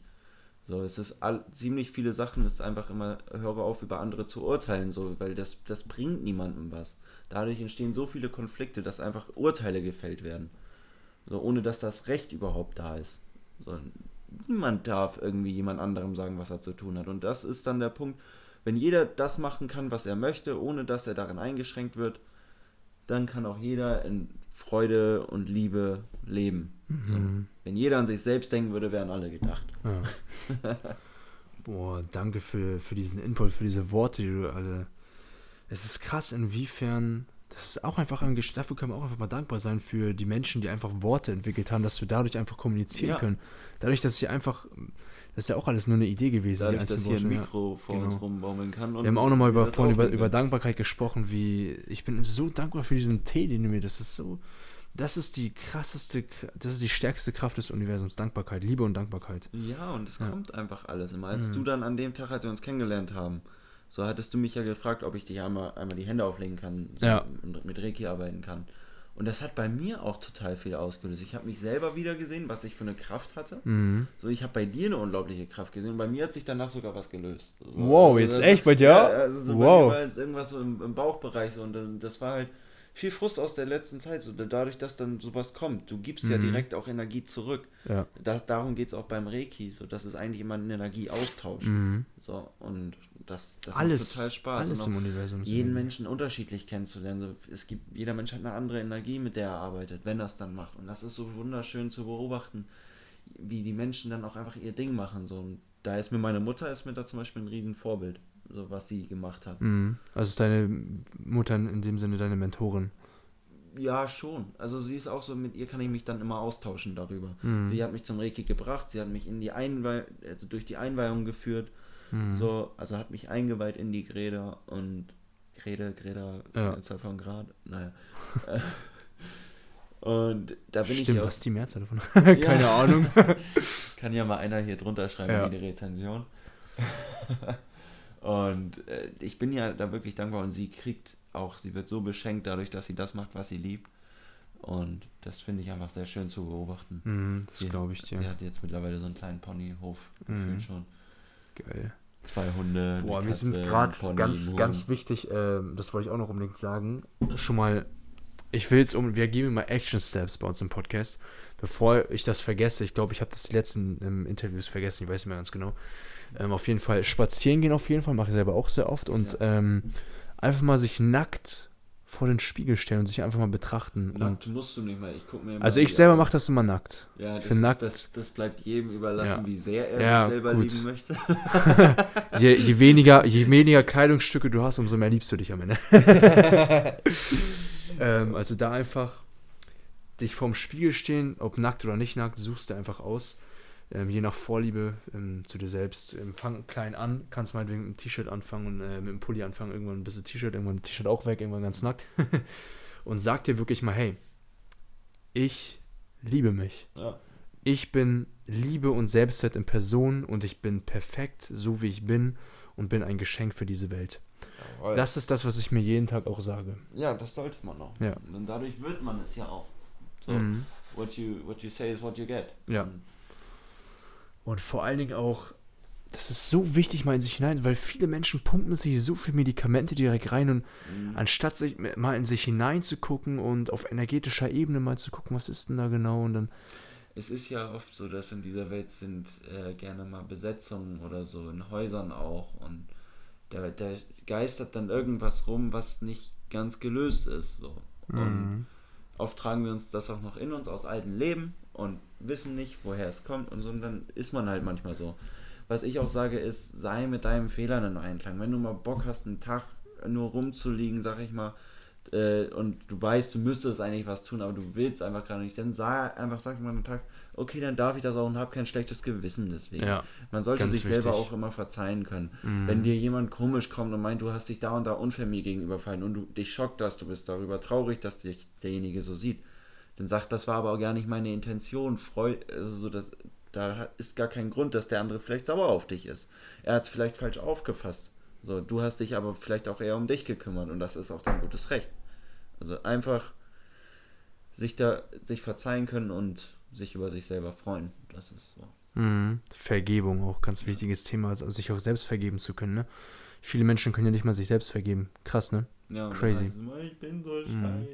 So, es ist all, ziemlich viele Sachen, es ist einfach immer, höre auf, über andere zu urteilen, so, weil das, das bringt niemandem was. Dadurch entstehen so viele Konflikte, dass einfach Urteile gefällt werden. So, ohne dass das Recht überhaupt da ist. So, niemand darf irgendwie jemand anderem sagen, was er zu tun hat. Und das ist dann der Punkt, wenn jeder das machen kann, was er möchte, ohne dass er darin eingeschränkt wird, dann kann auch jeder in Freude und Liebe leben. Mhm. So. Wenn jeder an sich selbst denken würde, wären alle gedacht. Ja. Boah, danke für, für diesen Input, für diese Worte, die du alle. Es ist krass, inwiefern das ist auch einfach ein dafür können wir auch einfach mal dankbar sein für die Menschen, die einfach Worte entwickelt haben, dass wir dadurch einfach kommunizieren ja. können. Dadurch, dass sie einfach, das ist ja auch alles nur eine Idee gewesen, dadurch, die dass Worte, hier ein Mikro ja, vor genau. uns rumbaumeln kann. wir haben auch nochmal über, vorhin über, über Dankbarkeit gesprochen, wie ich bin so dankbar für diesen Tee, den du mir, das ist so, das ist die krasseste, das ist die stärkste Kraft des Universums, Dankbarkeit, Liebe und Dankbarkeit. Ja, und es ja. kommt einfach alles immer. Als mhm. du dann an dem Tag, als wir uns kennengelernt haben, so hattest du mich ja gefragt, ob ich dich einmal, einmal die Hände auflegen kann, so ja. mit Reiki arbeiten kann. Und das hat bei mir auch total viel ausgelöst. Ich habe mich selber wieder gesehen, was ich für eine Kraft hatte. Mhm. So, ich habe bei dir eine unglaubliche Kraft gesehen und bei mir hat sich danach sogar was gelöst. So, wow, also, jetzt also, echt bei dir? Ja, also so wow. Bei mir war irgendwas so im, im, Bauchbereich so, und das war halt viel Frust aus der letzten Zeit, so dadurch, dass dann sowas kommt. Du gibst mhm. ja direkt auch Energie zurück. Ja. Das, darum geht es auch beim Reiki. So, das ist eigentlich immer ein Energieaustausch. Mhm. So, und das, das alles, macht total Spaß. Alles im Universum. Jeden Menschen unterschiedlich kennenzulernen. So, es gibt, jeder Mensch hat eine andere Energie, mit der er arbeitet, wenn er es dann macht. Und das ist so wunderschön zu beobachten, wie die Menschen dann auch einfach ihr Ding machen. So. Und da ist mir meine Mutter ist mir da zum Beispiel ein Riesenvorbild, so was sie gemacht hat. Mhm. Also ist deine Mutter in dem Sinne deine Mentorin? Ja, schon. Also sie ist auch so, mit ihr kann ich mich dann immer austauschen darüber. Mhm. Sie hat mich zum Reiki gebracht, sie hat mich in die Einweih also durch die Einweihung geführt Mhm. So, also hat mich eingeweiht in die Greda und Grede, Greda, ja. Von Grad, naja. und da bin Stimmt, ich. was ist die Mehrzahl davon? Keine ja. Ahnung. Kann ja mal einer hier drunter schreiben ja. in die Rezension. und äh, ich bin ja da wirklich dankbar und sie kriegt auch, sie wird so beschenkt dadurch, dass sie das macht, was sie liebt. Und das finde ich einfach sehr schön zu beobachten. Mm, das glaube ich dir. Sie hat jetzt mittlerweile so einen kleinen Ponyhof mm. schon. Geil. Zwei Hunde. Boah, wir sind gerade ganz, ganz wichtig, äh, das wollte ich auch noch unbedingt sagen. Schon mal, ich will jetzt um, wir geben mal Action Steps bei uns im Podcast. Bevor ich das vergesse, ich glaube, ich habe das die letzten ähm, Interviews vergessen, ich weiß nicht mehr ganz genau. Ähm, auf jeden Fall spazieren gehen, auf jeden Fall, mache ich selber auch sehr oft. Und ja. ähm, einfach mal sich nackt vor den Spiegel stellen und sich einfach mal betrachten. Nackt und musst du nicht mehr. Ich guck mir also ich selber mache das immer nackt. Ja, das, ist, nackt. Das, das, bleibt jedem überlassen, ja. wie sehr er ja, sich selber gut. lieben möchte. je, je, weniger, je weniger Kleidungsstücke du hast, umso mehr liebst du dich am Ende. ähm, also da einfach dich vorm Spiegel stehen, ob nackt oder nicht nackt, suchst du einfach aus ähm, je nach Vorliebe ähm, zu dir selbst. Ähm, fang klein an, kannst meinetwegen mit einem T-Shirt anfangen und äh, mit einem Pulli anfangen, irgendwann ein bisschen T-Shirt, irgendwann ein T-Shirt auch weg, irgendwann ganz nackt. und sag dir wirklich mal, hey, ich liebe mich. Ja. Ich bin Liebe und Selbstwert in Person und ich bin perfekt, so wie ich bin und bin ein Geschenk für diese Welt. Jawohl. Das ist das, was ich mir jeden Tag auch sage. Ja, das sollte man auch. Ja. Und dadurch wird man es ja auch. So, mhm. what, you, what you say is what you get. Ja. Und und vor allen Dingen auch, das ist so wichtig mal in sich hinein, weil viele Menschen pumpen sich so viele Medikamente direkt rein und mhm. anstatt sich mal in sich hineinzugucken und auf energetischer Ebene mal zu gucken, was ist denn da genau und dann. Es ist ja oft so, dass in dieser Welt sind äh, gerne mal Besetzungen oder so, in Häusern auch und da, da geistert dann irgendwas rum, was nicht ganz gelöst ist. So. Und mhm. oft tragen wir uns das auch noch in uns aus alten Leben und wissen nicht, woher es kommt und so, und dann ist man halt manchmal so. was ich auch sage, ist, sei mit deinen Fehlern in Einklang. Wenn du mal Bock hast, einen Tag nur rumzuliegen, sag ich mal, äh, und du weißt, du müsstest eigentlich was tun, aber du willst einfach gerade nicht, dann sei einfach, sag mal einen Tag, okay, dann darf ich das auch und habe kein schlechtes Gewissen deswegen. Ja, Man sollte sich wichtig. selber auch immer verzeihen können. Mhm. Wenn dir jemand komisch kommt und meint, du hast dich da und da unfair mir gegenüber und du dich schockt dass du bist darüber traurig, dass dich derjenige so sieht, dann sagt, das war aber auch gar nicht meine Intention. Freu also so, das, da ist gar kein Grund, dass der andere vielleicht sauer auf dich ist. Er hat es vielleicht falsch aufgefasst. So, du hast dich aber vielleicht auch eher um dich gekümmert und das ist auch dein gutes Recht. Also einfach sich da sich verzeihen können und sich über sich selber freuen. Das ist so. Mhm. Vergebung auch ganz ja. wichtiges Thema, also sich auch selbst vergeben zu können. Ne? Viele Menschen können ja nicht mal sich selbst vergeben. Krass, ne? Ja, Crazy. ich bin so mhm.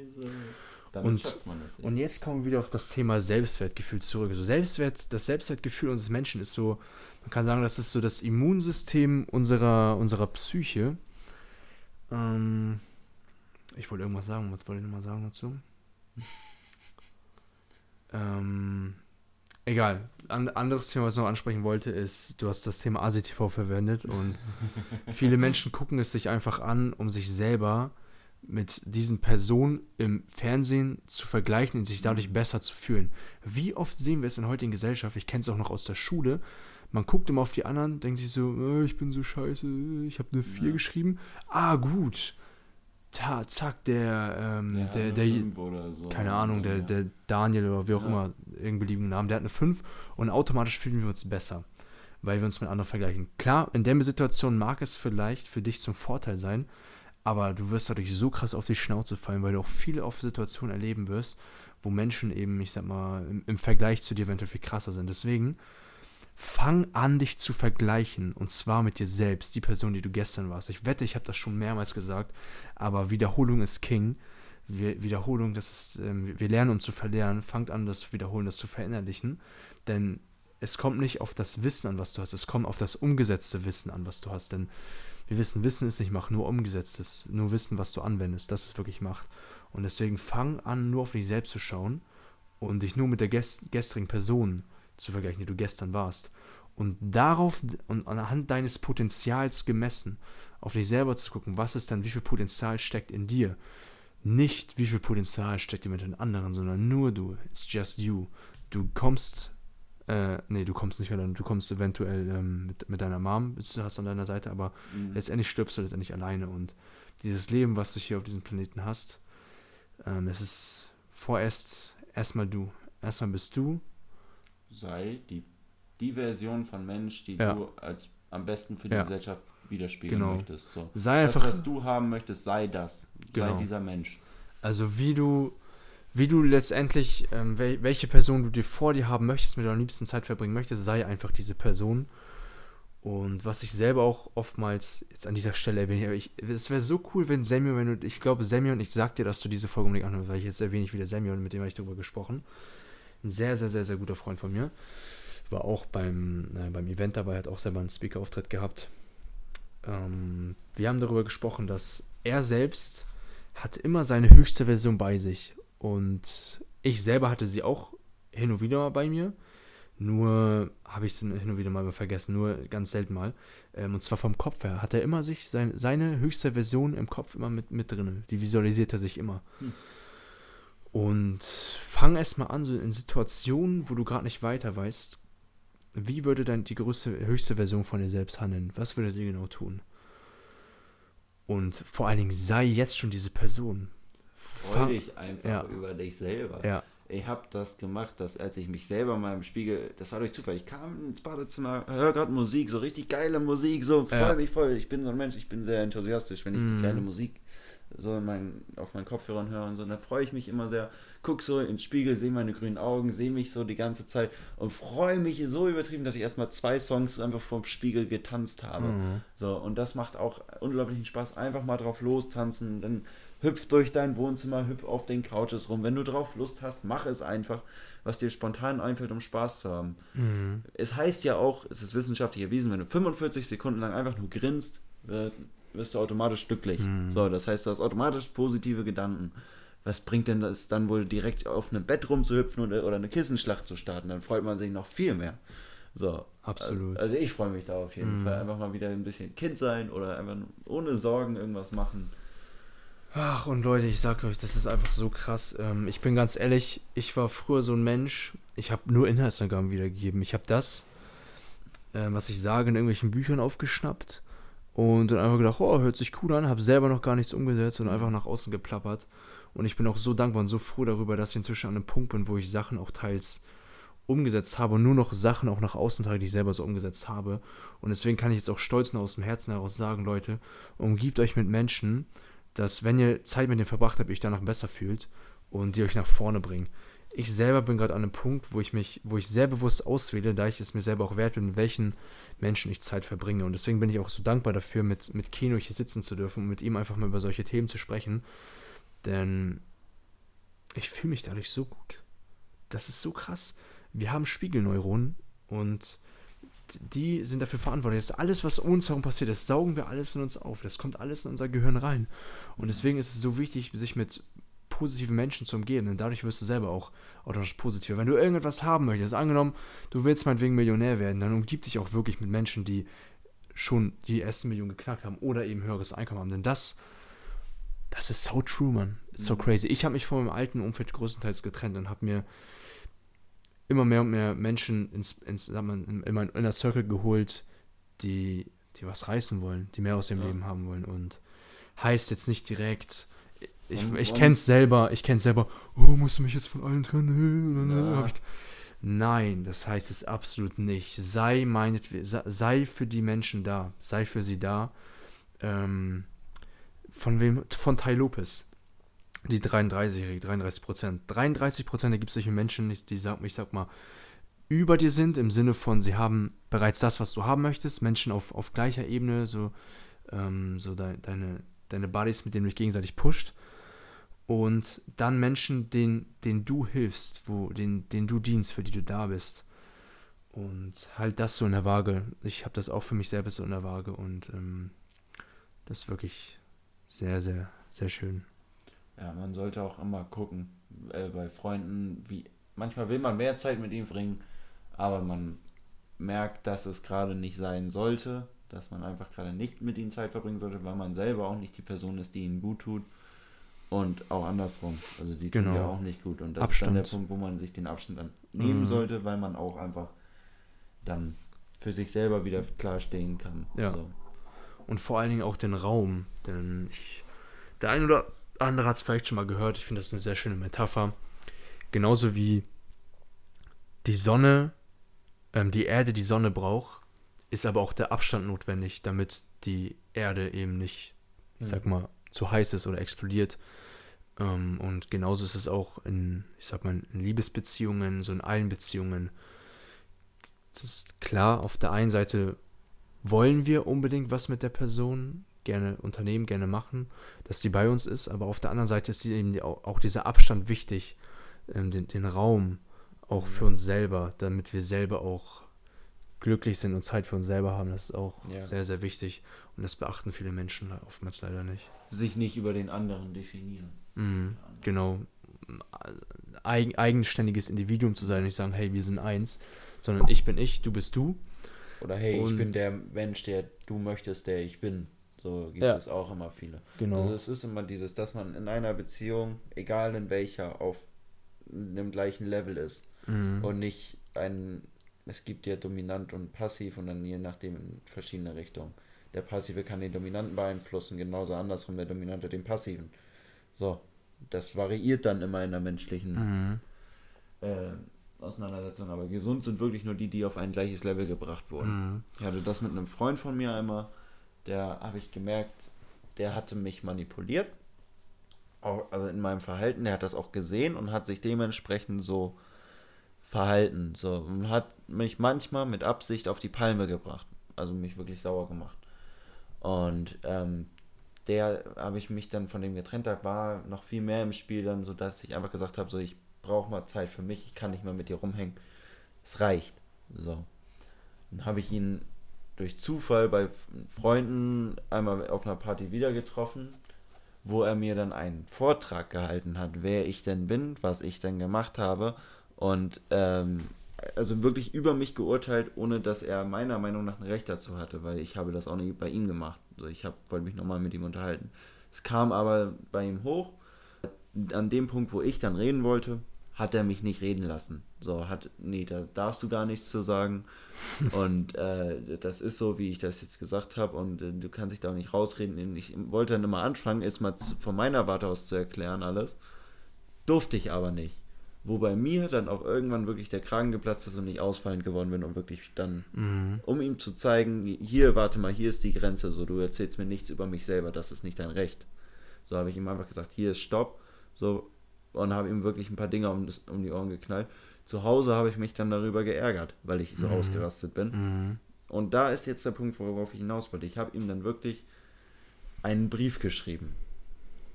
Scheiße. Und, und jetzt kommen wir wieder auf das Thema Selbstwertgefühl zurück. Also Selbstwert, das Selbstwertgefühl unseres Menschen ist so, man kann sagen, das ist so das Immunsystem unserer, unserer Psyche. Ähm, ich wollte irgendwas sagen, was wollte ich nochmal sagen dazu? ähm, egal. Ein anderes Thema, was ich noch ansprechen wollte, ist, du hast das Thema ASITV verwendet und viele Menschen gucken es sich einfach an, um sich selber mit diesen Personen im Fernsehen zu vergleichen und sich dadurch besser zu fühlen. Wie oft sehen wir es in heutigen Gesellschaft, ich kenne es auch noch aus der Schule, man guckt immer auf die anderen, denkt sich so, oh, ich bin so scheiße, ich habe eine 4 ja. geschrieben. Ah, gut ta, zack, der, ähm, ja, der, der, so. keine Ahnung, der, der Daniel oder wie auch ja. immer, irgendeinen beliebigen Namen, der hat eine 5 und automatisch fühlen wir uns besser, weil wir uns mit anderen vergleichen. Klar, in der Situation mag es vielleicht für dich zum Vorteil sein, aber du wirst dadurch so krass auf die Schnauze fallen, weil du auch viele auf Situationen erleben wirst, wo Menschen eben, ich sag mal, im, im Vergleich zu dir eventuell viel krasser sind. Deswegen, Fang an, dich zu vergleichen. Und zwar mit dir selbst, die Person, die du gestern warst. Ich wette, ich habe das schon mehrmals gesagt, aber Wiederholung ist King. Wiederholung, das ist, ähm, wir lernen, um zu verlernen. Fangt an, das wiederholen, das zu verinnerlichen. Denn es kommt nicht auf das Wissen an, was du hast. Es kommt auf das umgesetzte Wissen an, was du hast. Denn wir wissen, Wissen ist nicht Macht, nur umgesetztes, nur Wissen, was du anwendest. Das ist wirklich Macht. Und deswegen fang an, nur auf dich selbst zu schauen und dich nur mit der gestrigen Person zu vergleichen, die du gestern warst. Und darauf und anhand deines Potenzials gemessen, auf dich selber zu gucken, was ist dann, wie viel Potenzial steckt in dir. Nicht, wie viel Potenzial steckt mit den anderen, sondern nur du. It's just you. Du kommst, äh, nee, du kommst nicht alleine, du kommst eventuell ähm, mit, mit deiner Mom, du hast an deiner Seite, aber mhm. letztendlich stirbst du letztendlich alleine. Und dieses Leben, was du hier auf diesem Planeten hast, ähm, es ist vorerst erstmal du. Erstmal bist du sei die, die Version von Mensch, die ja. du als am besten für die ja. Gesellschaft widerspiegeln genau. möchtest. So. Sei einfach, das, was du haben möchtest, sei das. Genau. Sei dieser Mensch. Also wie du, wie du letztendlich, ähm, welche Person du dir vor dir haben möchtest, mit der liebsten Zeit verbringen möchtest, sei einfach diese Person. Und was ich selber auch oftmals jetzt an dieser Stelle erwähne, ich, es wäre so cool, wenn Samuel, wenn du, ich glaube, Samuel, ich sag dir, dass du diese Folge unbedingt anhörst, weil ich jetzt erwähne ich wieder Samuel, mit dem habe ich darüber gesprochen. Ein sehr, sehr, sehr, sehr guter Freund von mir. War auch beim, äh, beim Event dabei, hat auch selber einen Speaker-Auftritt gehabt. Ähm, wir haben darüber gesprochen, dass er selbst hat immer seine höchste Version bei sich. Und ich selber hatte sie auch hin und wieder bei mir. Nur habe ich es hin und wieder mal vergessen, nur ganz selten mal. Ähm, und zwar vom Kopf her hat er immer sich sein, seine höchste Version im Kopf immer mit, mit drin. Die visualisiert er sich immer. Hm. Und fang erstmal an, so in Situationen, wo du gerade nicht weiter weißt, wie würde dann die größte, höchste Version von dir selbst handeln? Was würde sie genau tun? Und vor allen Dingen sei jetzt schon diese Person. Freu dich einfach ja. über dich selber. Ja. Ich habe das gemacht, dass als ich mich selber mal im Spiegel, das war durch Zufall, ich kam ins Badezimmer, höre gerade Musik, so richtig geile Musik, so freue ja. mich voll. Ich bin so ein Mensch, ich bin sehr enthusiastisch, wenn ich mm. die kleine Musik so mein, auf meinen Kopfhörern höre und so. Und da freue ich mich immer sehr. Guck so ins Spiegel, sehe meine grünen Augen, sehe mich so die ganze Zeit und freue mich so übertrieben, dass ich erstmal zwei Songs einfach vorm Spiegel getanzt habe. Mhm. So, und das macht auch unglaublichen Spaß. Einfach mal drauf lostanzen, dann hüpf durch dein Wohnzimmer, hüpf auf den Couches rum. Wenn du drauf Lust hast, mach es einfach, was dir spontan einfällt, um Spaß zu haben. Mhm. Es heißt ja auch, es ist wissenschaftlich erwiesen, wenn du 45 Sekunden lang einfach nur grinst, wirst du automatisch glücklich. Mhm. So, das heißt, du hast automatisch positive Gedanken. Was bringt denn das dann wohl direkt auf einem Bett rumzuhüpfen oder, oder eine Kissenschlacht zu starten? Dann freut man sich noch viel mehr. So. Absolut. Also ich freue mich da auf jeden Mhm. Fall. Einfach mal wieder ein bisschen Kind sein oder einfach ohne Sorgen irgendwas machen. Ach, und Leute, ich sag euch, das ist einfach so krass. Ähm, ich bin ganz ehrlich, ich war früher so ein Mensch, ich habe nur Inhaltsangaben wiedergegeben. Ich habe das, äh, was ich sage, in irgendwelchen Büchern aufgeschnappt und dann einfach gedacht, oh, hört sich cool an, habe selber noch gar nichts umgesetzt und einfach nach außen geplappert. Und ich bin auch so dankbar und so froh darüber, dass ich inzwischen an einem Punkt bin, wo ich Sachen auch teils umgesetzt habe und nur noch Sachen auch nach außen trage, die ich selber so umgesetzt habe. Und deswegen kann ich jetzt auch stolz aus dem Herzen heraus sagen, Leute, umgibt euch mit Menschen, dass wenn ihr Zeit mit denen verbracht habt, ihr euch danach besser fühlt und die euch nach vorne bringen. Ich selber bin gerade an einem Punkt, wo ich mich, wo ich sehr bewusst auswähle, da ich es mir selber auch wert bin, mit welchen Menschen ich Zeit verbringe. Und deswegen bin ich auch so dankbar dafür, mit, mit Keno hier sitzen zu dürfen und mit ihm einfach mal über solche Themen zu sprechen. Denn ich fühle mich dadurch so gut. Das ist so krass. Wir haben Spiegelneuronen und die sind dafür verantwortlich. Das alles, was um uns herum passiert, das saugen wir alles in uns auf. Das kommt alles in unser Gehirn rein. Und deswegen ist es so wichtig, sich mit positiven Menschen zu umgeben, denn dadurch wirst du selber auch automatisch positiver. Wenn du irgendetwas haben möchtest, angenommen, du willst meinetwegen Millionär werden, dann umgib dich auch wirklich mit Menschen, die schon die ersten Millionen geknackt haben oder eben höheres Einkommen haben. Denn das, das ist so true, man. It's so crazy. Ich habe mich von meinem alten Umfeld größtenteils getrennt und habe mir immer mehr und mehr Menschen ins, ins, in, in meinen Inner Circle geholt, die, die was reißen wollen, die mehr aus ihrem Ja. Leben haben wollen. Und heißt jetzt nicht direkt, ich, Und- ich es selber, ich kenne es selber, oh, musst du mich jetzt von allen trennen? Ja. Nein, das heißt es absolut nicht. Sei, meinetwe- sei, sei für die Menschen da, sei für sie da. Ähm, von wem? Von Tai Lopez. Die 33-Jährige, 33 Prozent. 33 Prozent ergibt solche Menschen, die, die sag, ich sag mal, über dir sind, im Sinne von, sie haben bereits das, was du haben möchtest, Menschen auf, auf gleicher Ebene, so, ähm, so de, deine, deine Buddies, mit denen du dich gegenseitig pusht. Und dann Menschen, denen, denen du hilfst, wo, denen, denen du dienst, für die du da bist. Und halt das so in der Waage. Ich habe das auch für mich selber so in der Waage und ähm, das ist wirklich sehr, sehr, sehr schön. Ja, man sollte auch immer gucken, äh, bei Freunden, wie manchmal will man mehr Zeit mit ihnen verbringen, aber man merkt, dass es gerade nicht sein sollte, dass man einfach gerade nicht mit ihnen Zeit verbringen sollte, weil man selber auch nicht die Person ist, die ihnen gut tut. Und auch andersrum. Also die tun Genau. ja auch nicht gut. Und das Abstand. ist dann der Punkt, wo man sich den Abstand dann nehmen Mhm. sollte, weil man auch einfach dann für sich selber wieder klar stehen kann. Ja. So. Und vor allen Dingen auch den Raum. Denn ich, der ein oder andere hat es vielleicht schon mal gehört. Ich finde das eine sehr schöne Metapher. Genauso wie die Sonne, ähm, die Erde die Sonne braucht, ist aber auch der Abstand notwendig, damit die Erde eben nicht, ich sag mal, zu heiß ist oder explodiert. Ähm, und genauso ist es auch in, ich sag mal, in Liebesbeziehungen, so in allen Beziehungen. Das ist klar, auf der einen Seite wollen wir unbedingt was mit der Person gerne unternehmen, gerne machen, dass sie bei uns ist, aber auf der anderen Seite ist eben auch, dieser Abstand wichtig, ähm, den, den Raum auch für uns selber, damit wir selber auch glücklich sind und Zeit für uns selber haben. Das ist auch Ja. sehr, sehr wichtig und das beachten viele Menschen oftmals leider nicht. Sich nicht über den anderen definieren. Mhm, genau. Eigen, eigenständiges Individuum zu sein und nicht sagen, hey, wir sind eins, sondern ich bin ich, du bist du. Oder hey, ich Und- bin der Mensch, der du möchtest, der ich bin. So gibt Ja. es auch immer viele. Genau. Also es ist immer dieses, dass man in einer Beziehung, egal in welcher, auf einem gleichen Level ist. Mhm. Und nicht ein, es gibt ja dominant und passiv und dann je nachdem in verschiedene Richtungen. Der Passive kann den Dominanten beeinflussen, genauso andersrum der Dominante den Passiven. So, das variiert dann immer in der menschlichen Mhm. äh, Auseinandersetzung, aber gesund sind wirklich nur die, die auf ein gleiches Level gebracht wurden. Mhm. Ich hatte das mit einem Freund von mir einmal, der habe ich gemerkt, der hatte mich manipuliert. Auch, also in meinem Verhalten, der hat das auch gesehen und hat sich dementsprechend so verhalten. So, und hat mich manchmal mit Absicht auf die Palme gebracht. Also mich wirklich sauer gemacht. Und ähm, der habe ich mich dann von dem getrennt, da war noch viel mehr im Spiel dann, so dass ich einfach gesagt habe, so ich brauche mal Zeit für mich, ich kann nicht mehr mit dir rumhängen. Es reicht. So. Dann habe ich ihn durch Zufall bei Freunden einmal auf einer Party wieder getroffen, wo er mir dann einen Vortrag gehalten hat, wer ich denn bin, was ich denn gemacht habe. Und ähm, also wirklich über mich geurteilt, ohne dass er meiner Meinung nach ein Recht dazu hatte, weil ich habe das auch nicht bei ihm gemacht. Also ich hab, wollte mich nochmal mit ihm unterhalten. Es kam aber bei ihm hoch. An dem Punkt, wo ich dann reden wollte, hat er mich nicht reden lassen. So, hat, nee, da darfst du gar nichts zu sagen. Und äh, das ist so, wie ich das jetzt gesagt habe. Und äh, du kannst dich da auch nicht rausreden. Ich wollte dann immer anfangen, es mal zu, von meiner Warte aus zu erklären, alles. Durfte ich aber nicht. Wo bei mir dann auch irgendwann wirklich der Kragen geplatzt ist und ich ausfallend geworden bin und wirklich dann, mhm. um ihm zu zeigen, hier, warte mal, hier ist die Grenze, so, du erzählst mir nichts über mich selber, das ist nicht dein Recht. So habe ich ihm einfach gesagt, hier ist Stopp, so, und habe ihm wirklich ein paar Dinge um, das, um die Ohren geknallt. Zu Hause habe ich mich dann darüber geärgert, weil ich so mhm. ausgerastet bin. Mhm. Und da ist jetzt der Punkt, worauf ich hinaus wollte. Ich habe ihm dann wirklich einen Brief geschrieben,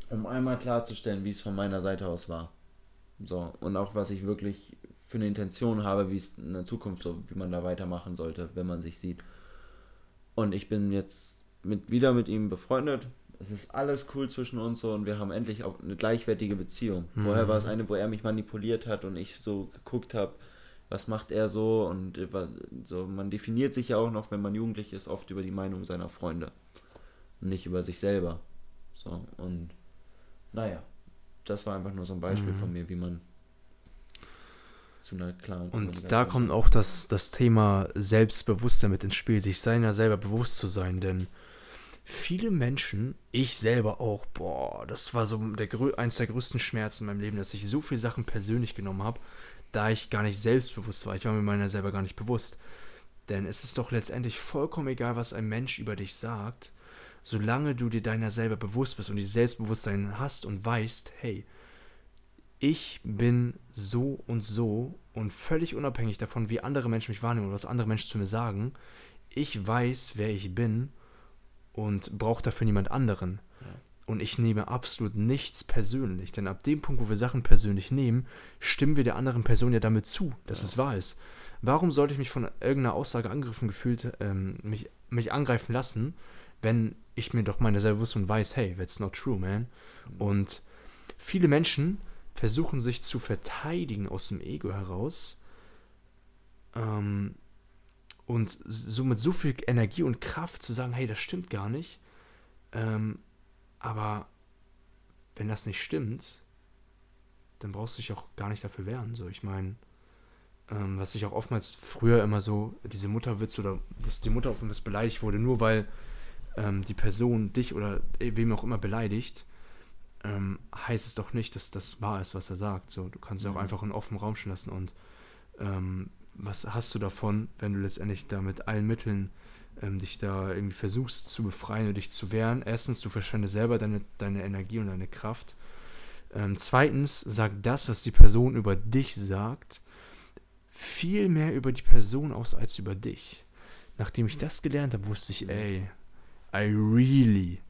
um einmal klarzustellen, wie es von meiner Seite aus war. So, und auch was ich wirklich für eine Intention habe, wie es in der Zukunft so, wie man da weitermachen sollte, wenn man sich sieht. Und ich bin jetzt mit, wieder mit ihm befreundet. Es ist alles cool zwischen uns so und wir haben endlich auch eine gleichwertige Beziehung. Mhm. Vorher war es eine, wo er mich manipuliert hat und ich so geguckt habe, was macht er so und so. Man definiert sich ja auch noch, wenn man jugendlich ist, oft über die Meinung seiner Freunde und nicht über sich selber. So und naja, das war einfach nur so ein Beispiel mhm. von mir, wie man zu einer klaren Und da kommt auch das, das Thema Selbstbewusstsein mit ins Spiel, sich seiner selber bewusst zu sein, denn viele Menschen, ich selber auch, boah, das war so der, eins der größten Schmerzen in meinem Leben, dass ich so viele Sachen persönlich genommen habe, da ich gar nicht selbstbewusst war. Ich war mir meiner selber gar nicht bewusst. Denn es ist doch letztendlich vollkommen egal, was ein Mensch über dich sagt solange du dir deiner selber bewusst bist und dieses Selbstbewusstsein hast und weißt, hey, ich bin so und so und völlig unabhängig davon, wie andere Menschen mich wahrnehmen oder was andere Menschen zu mir sagen, ich weiß, wer ich bin und brauche dafür niemand anderen. Ja. Und ich nehme absolut nichts persönlich, denn ab dem Punkt, wo wir Sachen persönlich nehmen, stimmen wir der anderen Person ja damit zu, dass ja. es wahr ist. Warum sollte ich mich von irgendeiner Aussage angegriffen gefühlt, ähm, mich, mich angreifen lassen, wenn ich mir doch meine und weiß, hey, that's not true, man. Und viele Menschen versuchen sich zu verteidigen aus dem Ego heraus ähm, und so mit so viel Energie und Kraft zu sagen, hey, das stimmt gar nicht. Ähm, aber wenn das nicht stimmt, dann brauchst du dich auch gar nicht dafür wehren. So, ich meine, ähm, was ich auch oftmals früher immer so, diese Mutterwitze oder dass die Mutter auf einmal beleidigt wurde, nur weil ähm, die Person dich oder wem auch immer beleidigt, ähm, heißt es doch nicht, dass das wahr ist, was er sagt. So, du kannst es mhm. auch einfach in offenen Raum stehen lassen und ähm, was hast du davon, wenn du letztendlich da mit allen Mitteln ähm, dich da irgendwie versuchst zu befreien und dich zu wehren? Erstens, du verschwendest selber deine, deine Energie und deine Kraft. Ähm, zweitens, sagt das, was die Person über dich sagt, viel mehr über die Person aus als über dich. Nachdem ich das gelernt habe, wusste ich, ey, I really,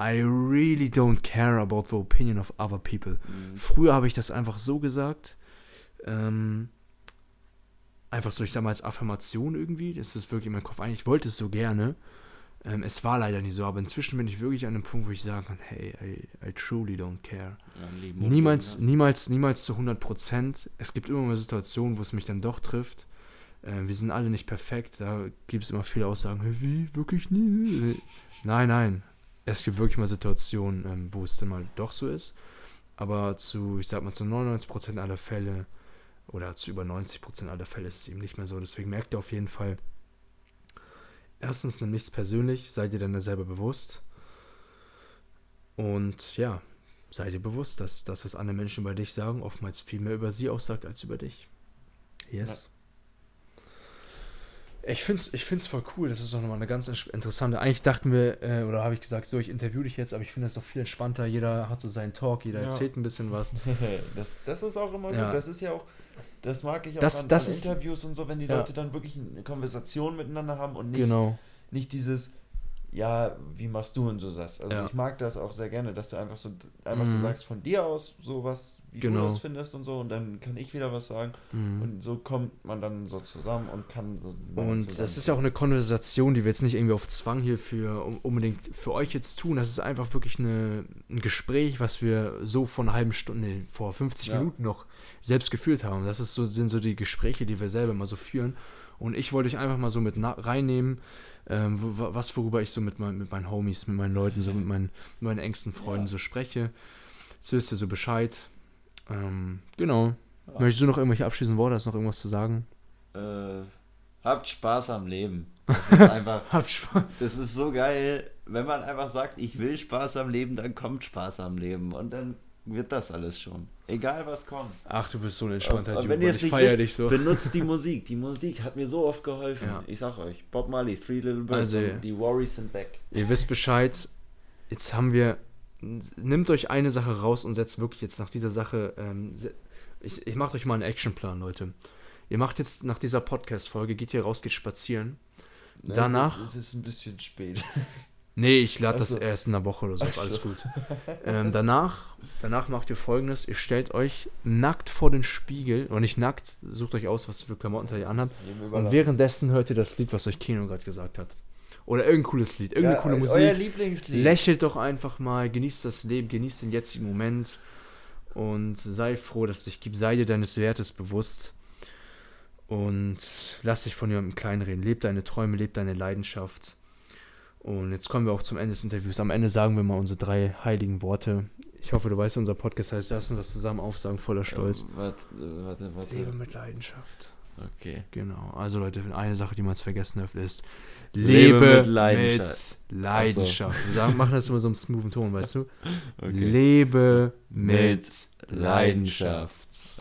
I really don't care about the opinion of other people. Mhm. Früher habe ich das einfach so gesagt. Ähm, einfach so, ich sag mal, als Affirmation irgendwie. Das ist wirklich in meinem Kopf ein. Ich wollte es so gerne. Ähm, es war leider nicht so, aber inzwischen bin ich wirklich an einem Punkt, wo ich sagen kann, hey, I, I truly don't care. Ja, niemals, niemals, niemals zu 100 Prozent. Es gibt immer mal Situationen, wo es mich dann doch trifft. Äh, wir sind alle nicht perfekt, da gibt es immer viele Aussagen, wie, wirklich nie? Nein, nein. Es gibt wirklich mal Situationen, ähm, wo es dann mal doch so ist. Aber zu, ich sag mal, zu 99% aller Fälle oder zu über 90% aller Fälle ist es eben nicht mehr so. Deswegen merkt ihr auf jeden Fall, erstens, nimm nichts persönlich, seid ihr dann selber bewusst. Und ja, sei dir bewusst, dass das, was andere Menschen über dich sagen, oftmals viel mehr über sie aussagt als über dich. Yes. Ich finde es ich find's voll cool. Das ist auch nochmal eine ganz interessante. Eigentlich dachten wir, äh, oder habe ich gesagt, so, ich interview dich jetzt, aber ich finde es doch viel entspannter. Jeder hat so seinen Talk, jeder ja. erzählt ein bisschen was. das, das ist auch immer ja. gut. Das ist ja auch, das mag ich auch das, an, das an Interviews und so, wenn die ja. Leute dann wirklich eine Konversation miteinander haben und nicht, genau. nicht dieses, ja, wie machst du und so das. Also ich mag das auch sehr gerne, dass du einfach so, einfach mhm. so sagst von dir aus, so was, wie Genau. du das findest und so und dann kann ich wieder was sagen Mhm. und so kommt man dann so zusammen und kann so Und das ist ja auch eine Konversation, die wir jetzt nicht irgendwie auf Zwang hier für um- unbedingt für euch jetzt tun. Das ist einfach wirklich eine, ein Gespräch, was wir so vor einer halben Stunde, nee, vor 50 Ja. Minuten noch selbst geführt haben. Das ist so, sind so die Gespräche, die wir selber mal so führen. Und ich wollte euch einfach mal so mit reinnehmen, ähm, wo- was worüber ich so mit, mein, mit meinen Homies, mit meinen Leuten, so mit meinen, mit meinen engsten Freunden Ja. so spreche. Jetzt wisst ihr so Bescheid. Ähm, genau. Ja. Möchtest du noch irgendwelche abschließenden Worte? Hast du noch irgendwas zu sagen? Äh, habt Spaß am Leben. Das ist einfach, Habt Spaß. das ist so geil, wenn man einfach sagt, ich will Spaß am Leben, dann kommt Spaß am Leben und dann wird das alles schon. Egal was kommt. Ach, du bist so ein entspannter Typ. wenn ihr es ich nicht wisst, dich so. benutzt die Musik. Die Musik hat mir so oft geholfen. Ja. Ich sag euch, Bob Marley, Three Little Birds, Also- die Worries sind back. Ihr wisst Bescheid. Jetzt haben wir. Nimmt euch eine Sache raus und setzt wirklich jetzt nach dieser Sache. Ähm, ich ich mache euch mal einen Actionplan, Leute. Ihr macht jetzt nach dieser Podcast-Folge, geht hier raus, geht spazieren. Danach- Es ist ein bisschen spät. Nee, ich lade das Ach so. erst in einer Woche oder so. Ach so. Alles gut. ähm, danach, danach macht ihr folgendes: Ihr stellt euch nackt vor den Spiegel. Oder nicht nackt, sucht euch aus, was für Klamotten ihr anhabt. Und währenddessen hört ihr das Lied, was euch Kino gerade gesagt hat. Oder irgendein cooles Lied, irgendeine ja, coole Musik. Euer Lieblingslied. Lächelt doch einfach mal, genießt das Leben, genießt den jetzigen Moment und sei froh, dass es dich gibt. Sei dir deines Wertes bewusst und lass dich von jemandem kleinreden. Leb deine Träume, leb deine Leidenschaft. Und jetzt kommen wir auch zum Ende des Interviews. Am Ende sagen wir mal unsere drei heiligen Worte. Ich hoffe, du weißt, unser Podcast heißt, lass uns das zusammen aufsagen, voller Stolz. Ja, warte, warte, warte. Lebe mit Leidenschaft. Okay. Genau. Also Leute, eine Sache, die man jetzt vergessen darf, ist Lebe Lebe, mit Leidenschaft. mit Leidenschaft. Wir sagen, machen das immer so im smoothen Ton, weißt du? okay. Lebe mit Mit Leidenschaft. Leidenschaft.